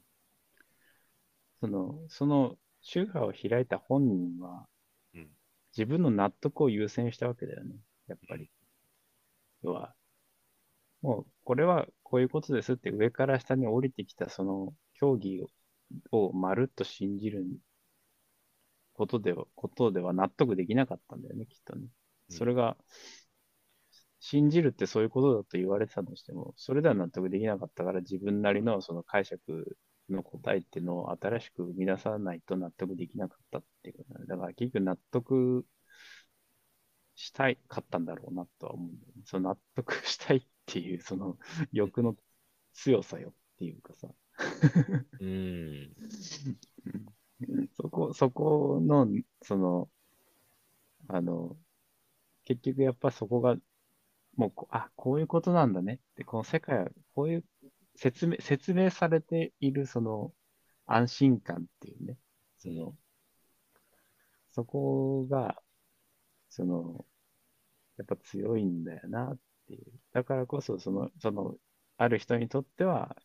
その、その宗派を開いた本人はうん。自分の納得を優先したわけだよね、やっぱり。要は、もう、これはこういうことですって上から下に降りてきたその教義ををまるっと信じることでは、ことでは納得できなかったんだよね、きっとね。うんそれが、信じるってそういうことだと言われてたとしても、それでは納得できなかったから自分なりのその解釈の答えっていうのを新しく生み出さないと納得できなかったっていうことだね。だから結局納得したいかったんだろうなとは思うんだよね。その納得したいっていうその欲の強さよっていうかさ。うん。[laughs] そこ、そこの、その、あの、結局やっぱそこが、もうこ、あ、こういうことなんだねって、この世界はこういう説明、説明されているその安心感っていうね、その、そこが、その、やっぱ強いんだよなっていう。だからこそ、その、その、ある人にとっては、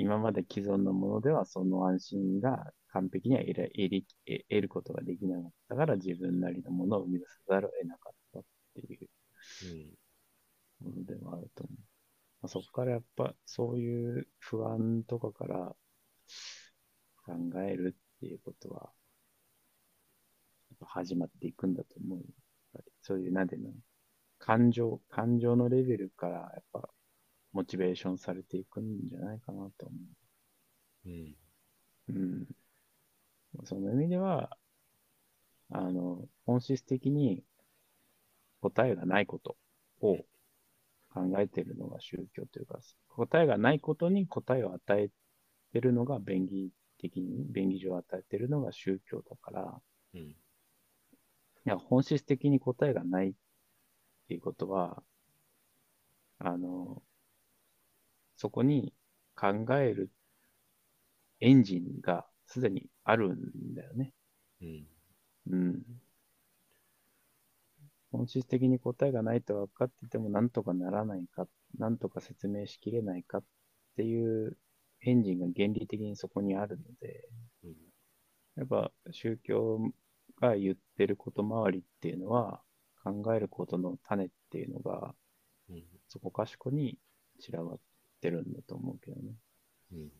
今まで既存のものではその安心が完璧には得ら得得得ることができなかったから自分なりのものを生み出さざるを得なかったっていう。ものでもあると思う。まあ、そこからやっぱそういう不安とかから考えるっていうことは、始まっていくんだと思う。そういう、なんていうの、感情、感情のレベルからやっぱモチベーションされていくんじゃないかなと思う。うん。うん。その意味では、あの、本質的に答えがないことを考えているのが宗教というか、答えがないことに答えを与えてるのが便宜的に、便宜上与えてるのが宗教だから、うん。いや、本質的に答えがないっていうことは、あの、そこに考えるエンジンがすでにあるんだよね。うん。うん。本質的に答えがないと分かっててもなんとかならないか、なんとか説明しきれないかっていうエンジンが原理的にそこにあるので、うん。やっぱ宗教が言ってること周りっていうのは考えることの種っていうのがうん。そこかしこに散らばってるんだと思うけどね。うん。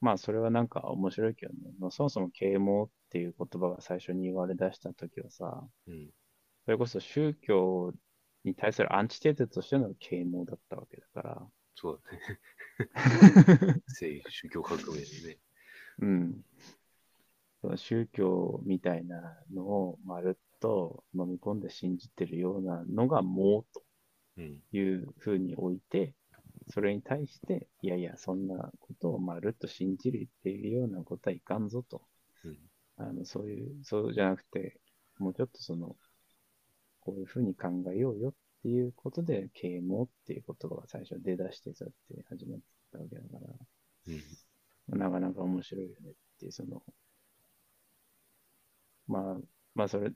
まあそれはなんか面白いけどね。まあ、そもそも啓蒙っていう言葉が最初に言われ出した時はさ、うん。それこそ宗教に対するアンチテーゼとしての啓蒙だったわけだから、そうだね。聖宗教革命でね。うん。宗教みたいなのをまるっと飲み込んで信じてるようなのが盲とうん。いうふうに置いて、それに対して、いやいや、そんなことをまるっと信じるっていうようなことはいかんぞと。うん。あのそういう、そうじゃなくて、もうちょっとその、こういうふうに考えようよっていうことで、啓蒙っていう言葉が最初出だして、そうやって始まったわけだから、うん。なかなか面白いよねっていう、その、まあ、まあそれ、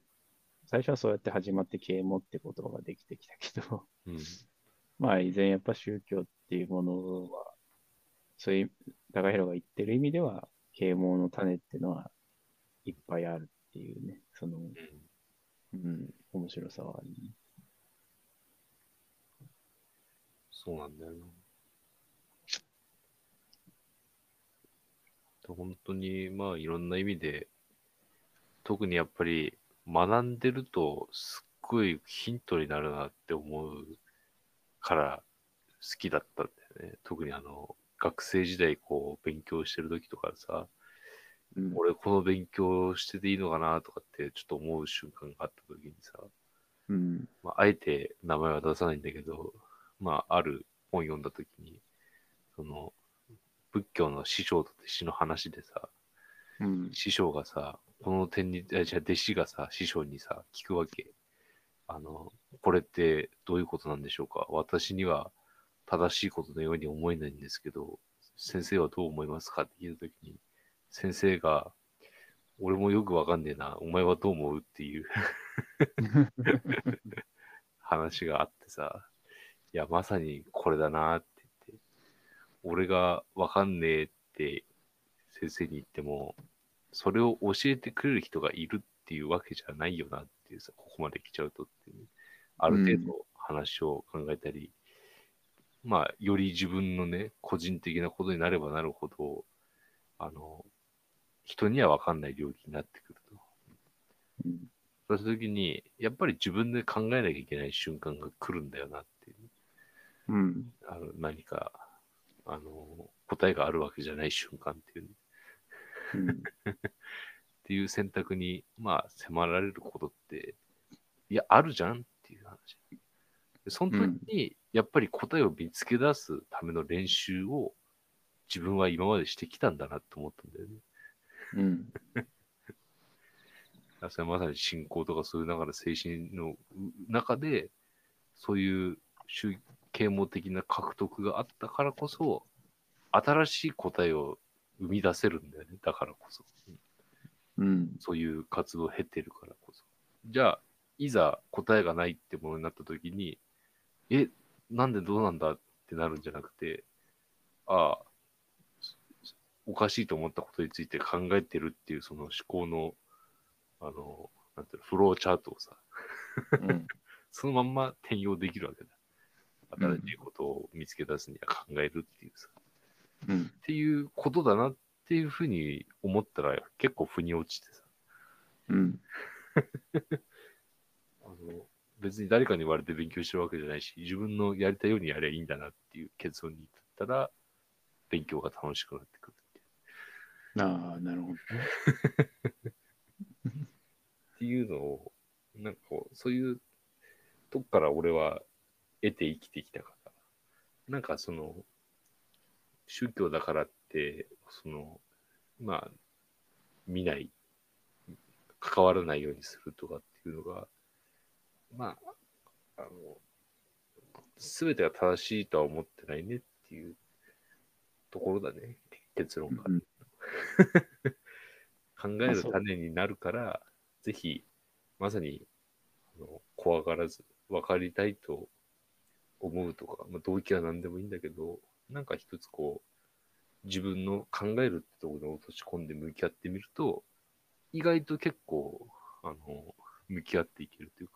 最初はそうやって始まって啓蒙って言葉ができてきたけど、うん。[laughs] まあ依然やっぱ宗教っっていうものは、そういう、高弘が言ってる意味では、啓蒙の種っていうのはいっぱいあるっていうね、その、うん、面白さはあるね。そうなんだよな。本当に、まあ、いろんな意味で、特にやっぱり学んでると、すっごいヒントになるなって思うからきだったんだよね。特にあの、学生時代こう勉強してる時とかさ、うん、俺この勉強してていいのかなとかってちょっと思う瞬間があった時にさ、うん、まあ、あえて名前は出さないんだけど、まあ、ある本読んだときに、その、仏教の師匠と弟子の話でさ、うん、師匠がさ、この点に、あじゃあ弟子がさ、師匠にさ、聞くわけ。あの、これってどういうことなんでしょうか私には正しいことのように思えないんですけど、先生はどう思いますかって聞いたときに、先生が、俺もよくわかんねえな、お前はどう思うっていう話があってさ、いや、まさにこれだなって言って、俺がわかんねえって先生に言っても、それを教えてくれる人がいるっていうわけじゃないよなっていうさ、ここまで来ちゃうとっていう、ある程度話を考えたり、まあ、より自分のね、個人的なことになればなるほど、あの、人にはわかんない領域になってくると。うん、そうした時に、やっぱり自分で考えなきゃいけない瞬間が来るんだよなっていう。うん、あの何か、あの、答えがあるわけじゃない瞬間っていう、うん、っていう選択に、まあ、迫られることって、いや、あるじゃんっていう話。でその時に、やっぱり答えを見つけ出すための練習を自分は今までしてきたんだなって思ったんだよね。うん、[laughs] それはまさに信仰とかそういう中で精神のう中で、そういう宗啓蒙的な獲得があったからこそ、新しい答えを生み出せるんだよね。だからこそ。うん、そういう活動を経てるからこそ。じゃあ、いざ答えがないってものになった時に、え、なんでどうなんだってなるんじゃなくて、ああ、おかしいと思ったことについて考えてるっていうその思考の、あの、なんていうの、フローチャートをさ、うん、[laughs] そのまんま転用できるわけだ。うん新しいことを見つけ出すには考えるっていうさ、うん、っていうことだなっていうふうに思ったら結構腑に落ちてさ、うん、[laughs] 別に誰かに言われて勉強してるわけじゃないし、自分のやりたいようにやればいいんだなっていう結論に至ったら、勉強が楽しくなってくるってああ、なるほどね。っていうのを、なんかこう、そういうとこから俺は得て生きてきたから、なんかその、宗教だからって、その、まあ、見ない、関わらないようにするとかっていうのが、まあ、あの、すべてが正しいとは思ってないねっていうところだね、結論が。うん [laughs] 考える種になるから、ぜひ、まさに、あの怖がらず、分かりたいと思うとか、まあ、動機は何でもいいんだけど、なんか一つこう、自分の考えるってところに落とし込んで向き合ってみると、意外と結構、あの、向き合っていけるというか、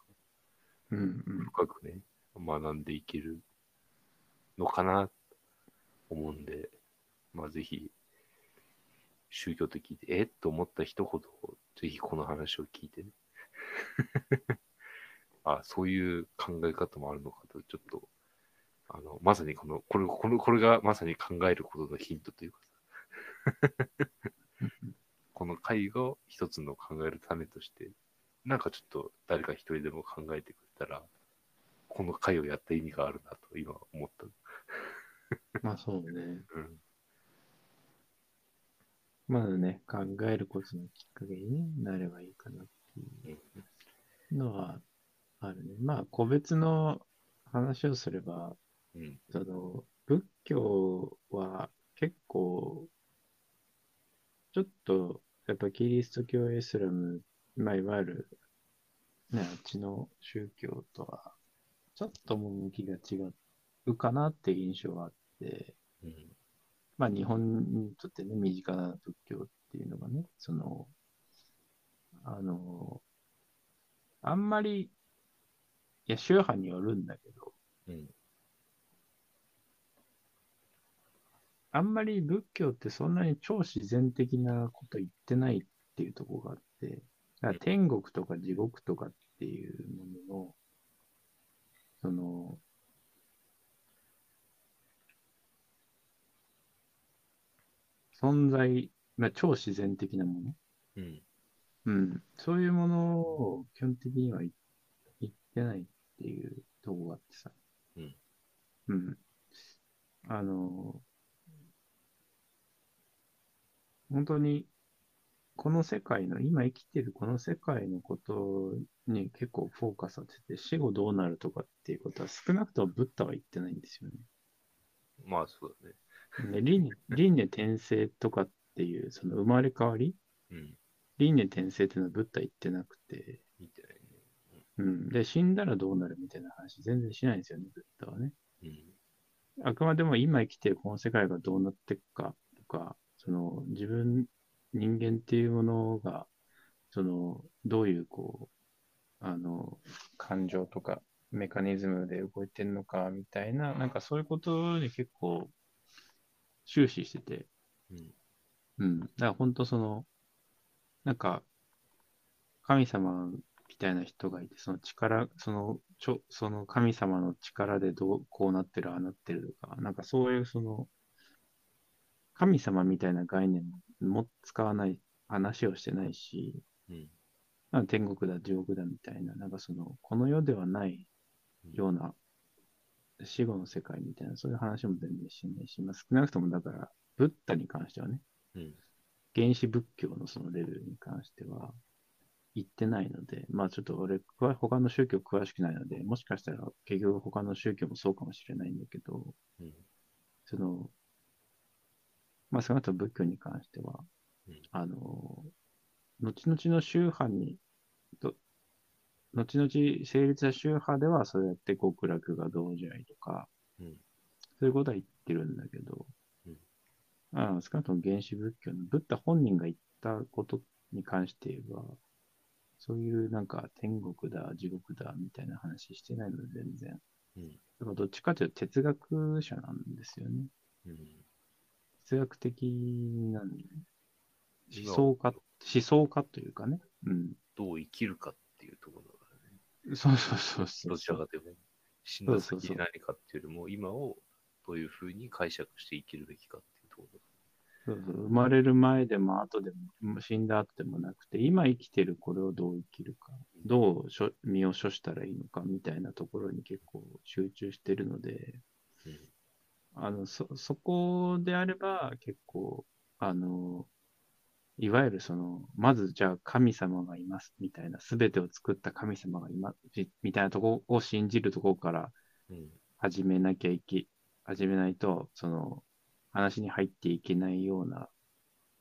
うん、うん、深くね、学んでいけるのかなと思うんで、まあぜひ、宗教と聞いて、えっと思った人ほど、ぜひこの話を聞いてね。[laughs] あ、そういう考え方もあるのかと、ちょっと、あの、まさにこの、これ、この、これがまさに考えることのヒントというかさ、[laughs] この回を一つの考える種として、なんかちょっと誰か一人でも考えてくれたらこの回をやった意味があるなと今思った。[laughs] まあそうね。うん。まずね、考えることのきっかけに、ね、なればいいかなっていうのはあるね。まあ個別の話をすれば、うん。その仏教は結構、ちょっと、やっぱキリスト教、イスラム、まあ、いわゆる、ね、あっちの宗教とは、ちょっと趣が違うかなって印象があって、うん。まあ、日本にとってね、身近な仏教っていうのがね、その、あの、あんまり、いや、宗派によるんだけど、うん。あんまり仏教ってそんなに超自然的なこと言ってないっていうところがあって、だから天国とか地獄とかっていうものの、その、存在、まあ、超自然的なもの、うん。うん、そういうものを基本的には言言ってないっていうところがあってさ、うん。うん。あの、本当に、この世界の、今生きてるこの世界のことに結構フォーカスさせて、死後どうなるとかっていうことは少なくともブッダは言ってないんですよね。まあそうだね。で輪廻輪廻転生とかっていう、その生まれ変わり？うん。輪廻転生っていうのはブッダ言ってなくて、見てないね。うん。で、死んだらどうなるみたいな話全然しないんですよね、ブッダはね。うん。あくまでも今生きてるこの世界がどうなっていくかとか、その自分、人間っていうものが、その、どういうこう、あの、感情とかメカニズムで動いてるのかみたいな、なんかそういうことに結構終始してて、うん。うん。だから本当その、なんか、神様みたいな人がいて、その力、その、ちょ、その神様の力でどう、こうなってる、ああなってるとか、なんかそういうその、神様みたいな概念も使わない話をしてないし、うん。まあ天国だ、地獄だみたいな、なんかその、この世ではないような死後の世界みたいな、そういう話も全然しないし、まあ、少なくともだから、ブッダに関してはね、うん。原始仏教のそのレベルに関しては言ってないので、まあちょっと俺、詳他の宗教詳しくないので、もしかしたら結局他の宗教もそうかもしれないんだけど、うん。その、まあ少なくとも仏教に関しては、うんあの、後々の宗派に、と後々成立した宗派ではそうやって極楽が同時愛とか、うん。そういうことは言ってるんだけど、うんああ少なくとも原始仏教のブッダ本人が言ったことに関して言えば、そういうなんか天国だ、地獄だみたいな話してないので全然。うん。だからどっちかというと哲学者なんですよね。うん。哲学的なんで、今思想家、思想家というかね。うん。どう生きるかっていうところだからね。そうそうそうそう。どちらかというと、死んだ先に何かっていうよりも、今をどういうふうに解釈して生きるべきかっていうところそうそう生まれる前でも後でも、死んだ後でもなくて、今生きてるこれをどう生きるか、どうしょ身を処したらいいのかみたいなところに結構集中してるので、うんあの、そ、そこであれば結構、あの、いわゆるその、まずじゃあ神様がいますみたいな、すべてを作った神様がいますみたいなとこを信じるところから。始めなきゃいけ、始めないと、その、話に入っていけないような、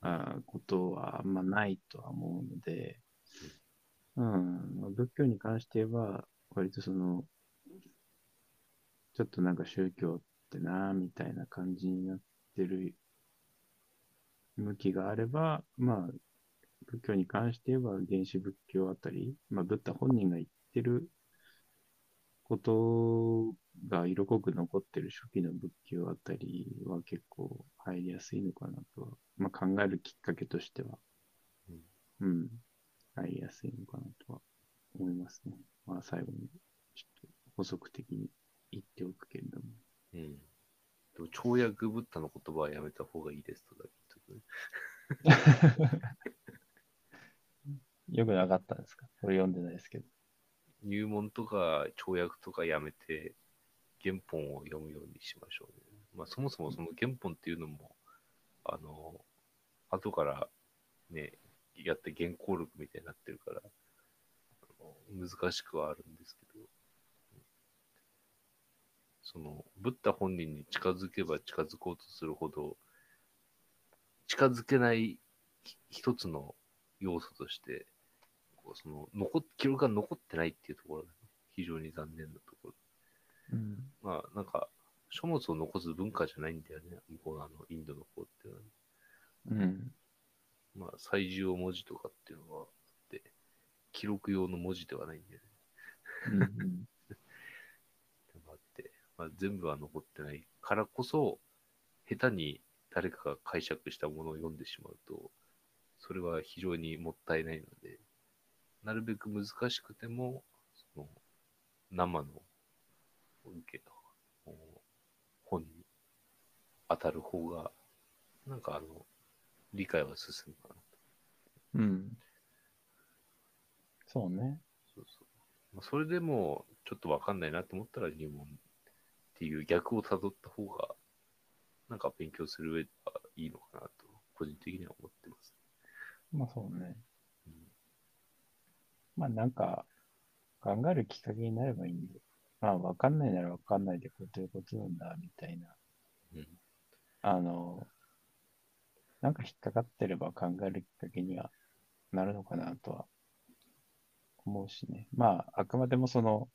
あことはあんまないとは思うので、うん、仏教に関して言えば、割とその、ちょっとなんか宗教ってな、みたいな感じになってる向きがあれば、まあ、仏教に関して言えば原始仏教あたり、まあ、ブッダ本人が言ってることが色濃く残ってる初期の仏教あたりは結構入りやすいのかなとは、まあ、考えるきっかけとしては、うん、入りやすいのかなとは思いますね。まあ最後にちょっと補足的に言っておくけれども。うん。でも、跳躍ブッダの言葉はやめた方がいいですとか言っとくね。[laughs] よくなかったんですか？これ読んでないですけど。入門とか跳躍とかやめて、原本を読むようにしましょうね。まあ、そもそもその原本っていうのも、あの、後からね、やって原稿録みたいになってるから、難しくはあるんですけど、その、ブッダ本人に近づけば近づこうとするほど、近づけないひ一つの要素として、こうその残っ記録が残ってないっていうところが、ね、非常に残念なところ。うん。まあ、なんか、書物を残す文化じゃないんだよね、向こうのあの、インドの方っていうのは、うん。まあ、最重文字とかっていうのがあって、記録用の文字ではないんだよね。うん。まあ、全部は残ってないからこそ、下手に誰かが解釈したものを読んでしまうと、それは非常にもったいないので、なるべく難しくても、その生の受け本に当たる方が、なんかあの、理解は進むかなと。うん。そうね。そうそう。まあ、それでも、ちょっとわかんないなと思ったら入門っていう逆を辿った方が、なんか勉強する上ではいいのかなと、個人的には思ってます。まあそうね。うんまあなんか、考えるきっかけになればいいんで。まあわかんないならわかんないでこういうことなんだ、みたいな。うん。あの、なんか引っかかってれば考えるきっかけにはなるのかなとは思うしね。まあ、あくまでもその、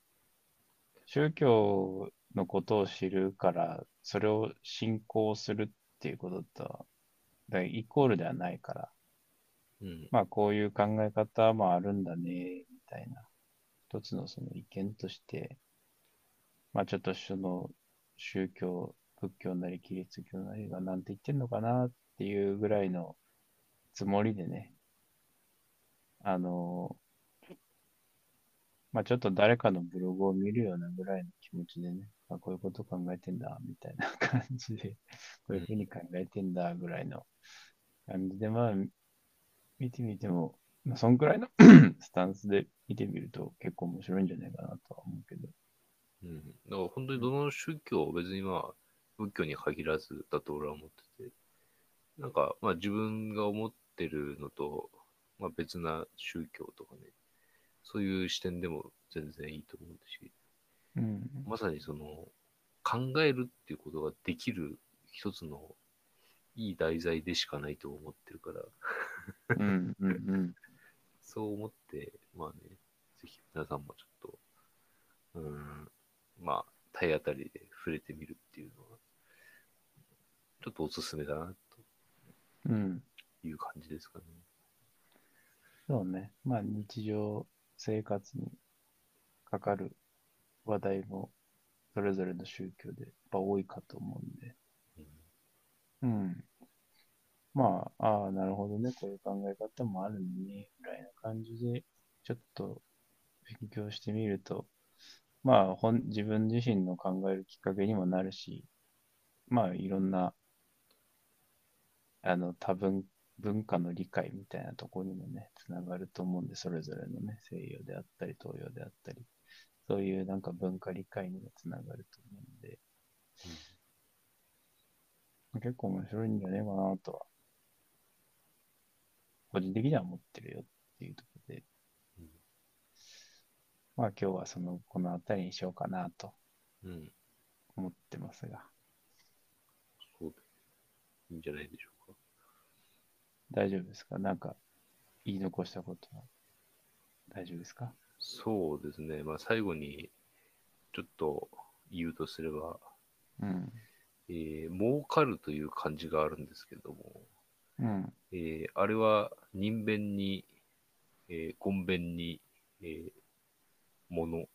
宗教のことを知るから、それを信仰するっていうこととは、だイコールではないから、うん。まあこういう考え方もあるんだね、みたいな、一つのその意見として、まあちょっとその宗教、仏教なりキリスト教なりがなんて言ってんのかなっていうぐらいのつもりでね、あの、まあちょっと誰かのブログを見るようなぐらいの気持ちでね、あこういうこと考えてんだ、みたいな [laughs] 感じで、こういうふうに考えてんだ、ぐらいの感じで、まあ見てみても、まあ、そんくらいの [coughs] スタンスで見てみると結構面白いんじゃないかなとは思うけど。うん。だから本当にどの宗教、別にまあ、仏教に限らずだと俺は思ってて、なんか、まあ自分が思ってるのと、まあ別な宗教とかね、そういう視点でも全然いいと思うし、うん。まさにその、考えるっていうことができる一つのいい題材でしかないと思ってるから、うん。うん。うん。そう思って、まあね、ぜひ皆さんもちょっと、うーん、まあ、体当たりで触れてみるっていうのは、ちょっとおすすめだなうん。という感じですかね。そうね。まあ日常生活にかかる話題もそれぞれの宗教でやっぱ多いかと思うんで。うん。まあ、ああ、なるほどね。こういう考え方もあるね。ぐらいな感じで、ちょっと勉強してみると、まあ、本自分自身の考えるきっかけにもなるし、まあ、いろんな、あの、多分、文化の理解みたいなところにもね、つながると思うんで、それぞれのね、西洋であったり、東洋であったり、そういうなんか文化理解にもつながると思うんで、結構面白いんじゃねえかなとは、個人的には思ってるよっていうところで、うんまあ今日はその、この辺りにしようかなとうん。うん。思ってますが、そうで。いいんじゃないでしょうか。大丈夫ですか？なんか言い残したことは？大丈夫ですか？そうですね。まあ、最後に、ちょっと言うとすれば、うん。えー、儲かるという漢字があるんですけども、うん。えーあれは人弁に、えー、言弁に、えー、物、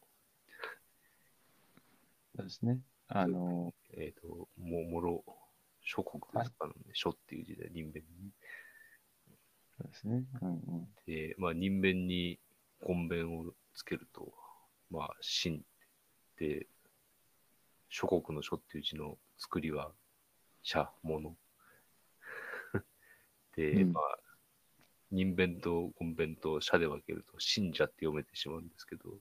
そうですね。あの、えっ、と、も、もろ、諸国ですかね、諸っていう字で人弁に。そうですね。うんうん。で、まあ、人弁に言弁をつけると、まあ、真で、諸国の諸っていう字の作りは、社、物。[laughs] で、うんまあ、人弁と言弁と社で分けると、信者って読めてしまうんですけど、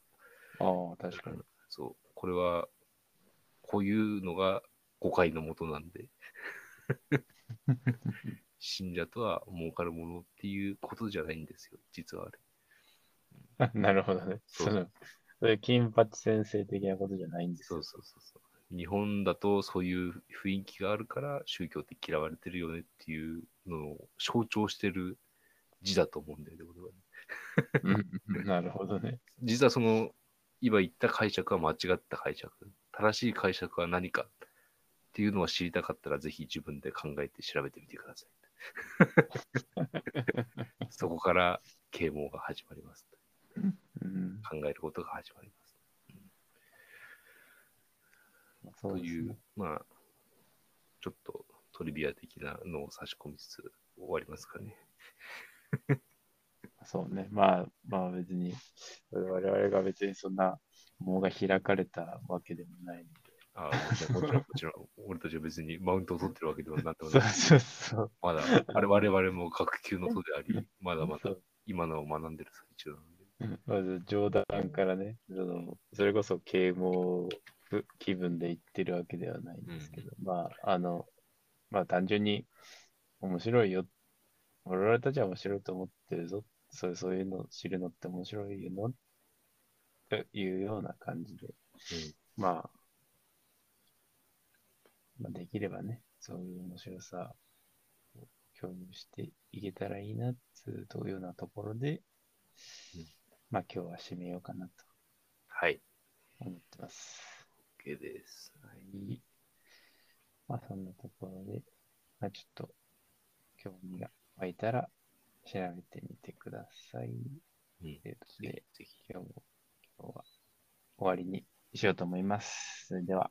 ああ、確かに。そう、これは、こういうのが誤解のもとなんで、[laughs] 信者とは儲かるものっていうことじゃないんですよ、実はあれ。[laughs] なるほどね。そそうの、そういう金八先生的なことじゃないんですよそう。そうそうそう。日本だとそういう雰囲気があるから宗教って嫌われてるよねっていうのを象徴してる字だと思うんだよね、俺はね。う [laughs] んなるほどね。実はその今言った解釈は間違った解釈。正しい解釈は何かっていうのを知りたかったらぜひ自分で考えて調べてみてください。[laughs] そこから啓蒙が始まります。うん、考えることが始まります。という、ね。まあ、ちょっとトリビア的なのを差し込みつつ終わりますかね。[laughs] そうね。まあ、まあ別に、我々が別にそんな、門が開かれたわけでもないので。ああもちろん、もちろん、俺たちは別にマウントを取ってるわけではなくて、そうそう。まだ、あれ我々も学級の祖であり、[laughs] まだまだ今のを学んでる最中なので。うんまず冗談からね、そのそれこそ啓蒙気分で言ってるわけではないんですけど、まあ、あの、まあ単純に面白いよ。我々たちは面白いと思ってるぞ。そうそういうの知るのって面白いの？というような感じで、まあ、まあ、できればね、そういう面白さを共有していけたらいいな、というようなところで、うんまあ今日は締めようかなとはい、思ってます。OK です。はい。まあそんなところで、まあちょっと興味が湧いたら調べてみてください。うん、ということぜで、ひぜひ。今日も、今日は終わりにしようと思います。それでは、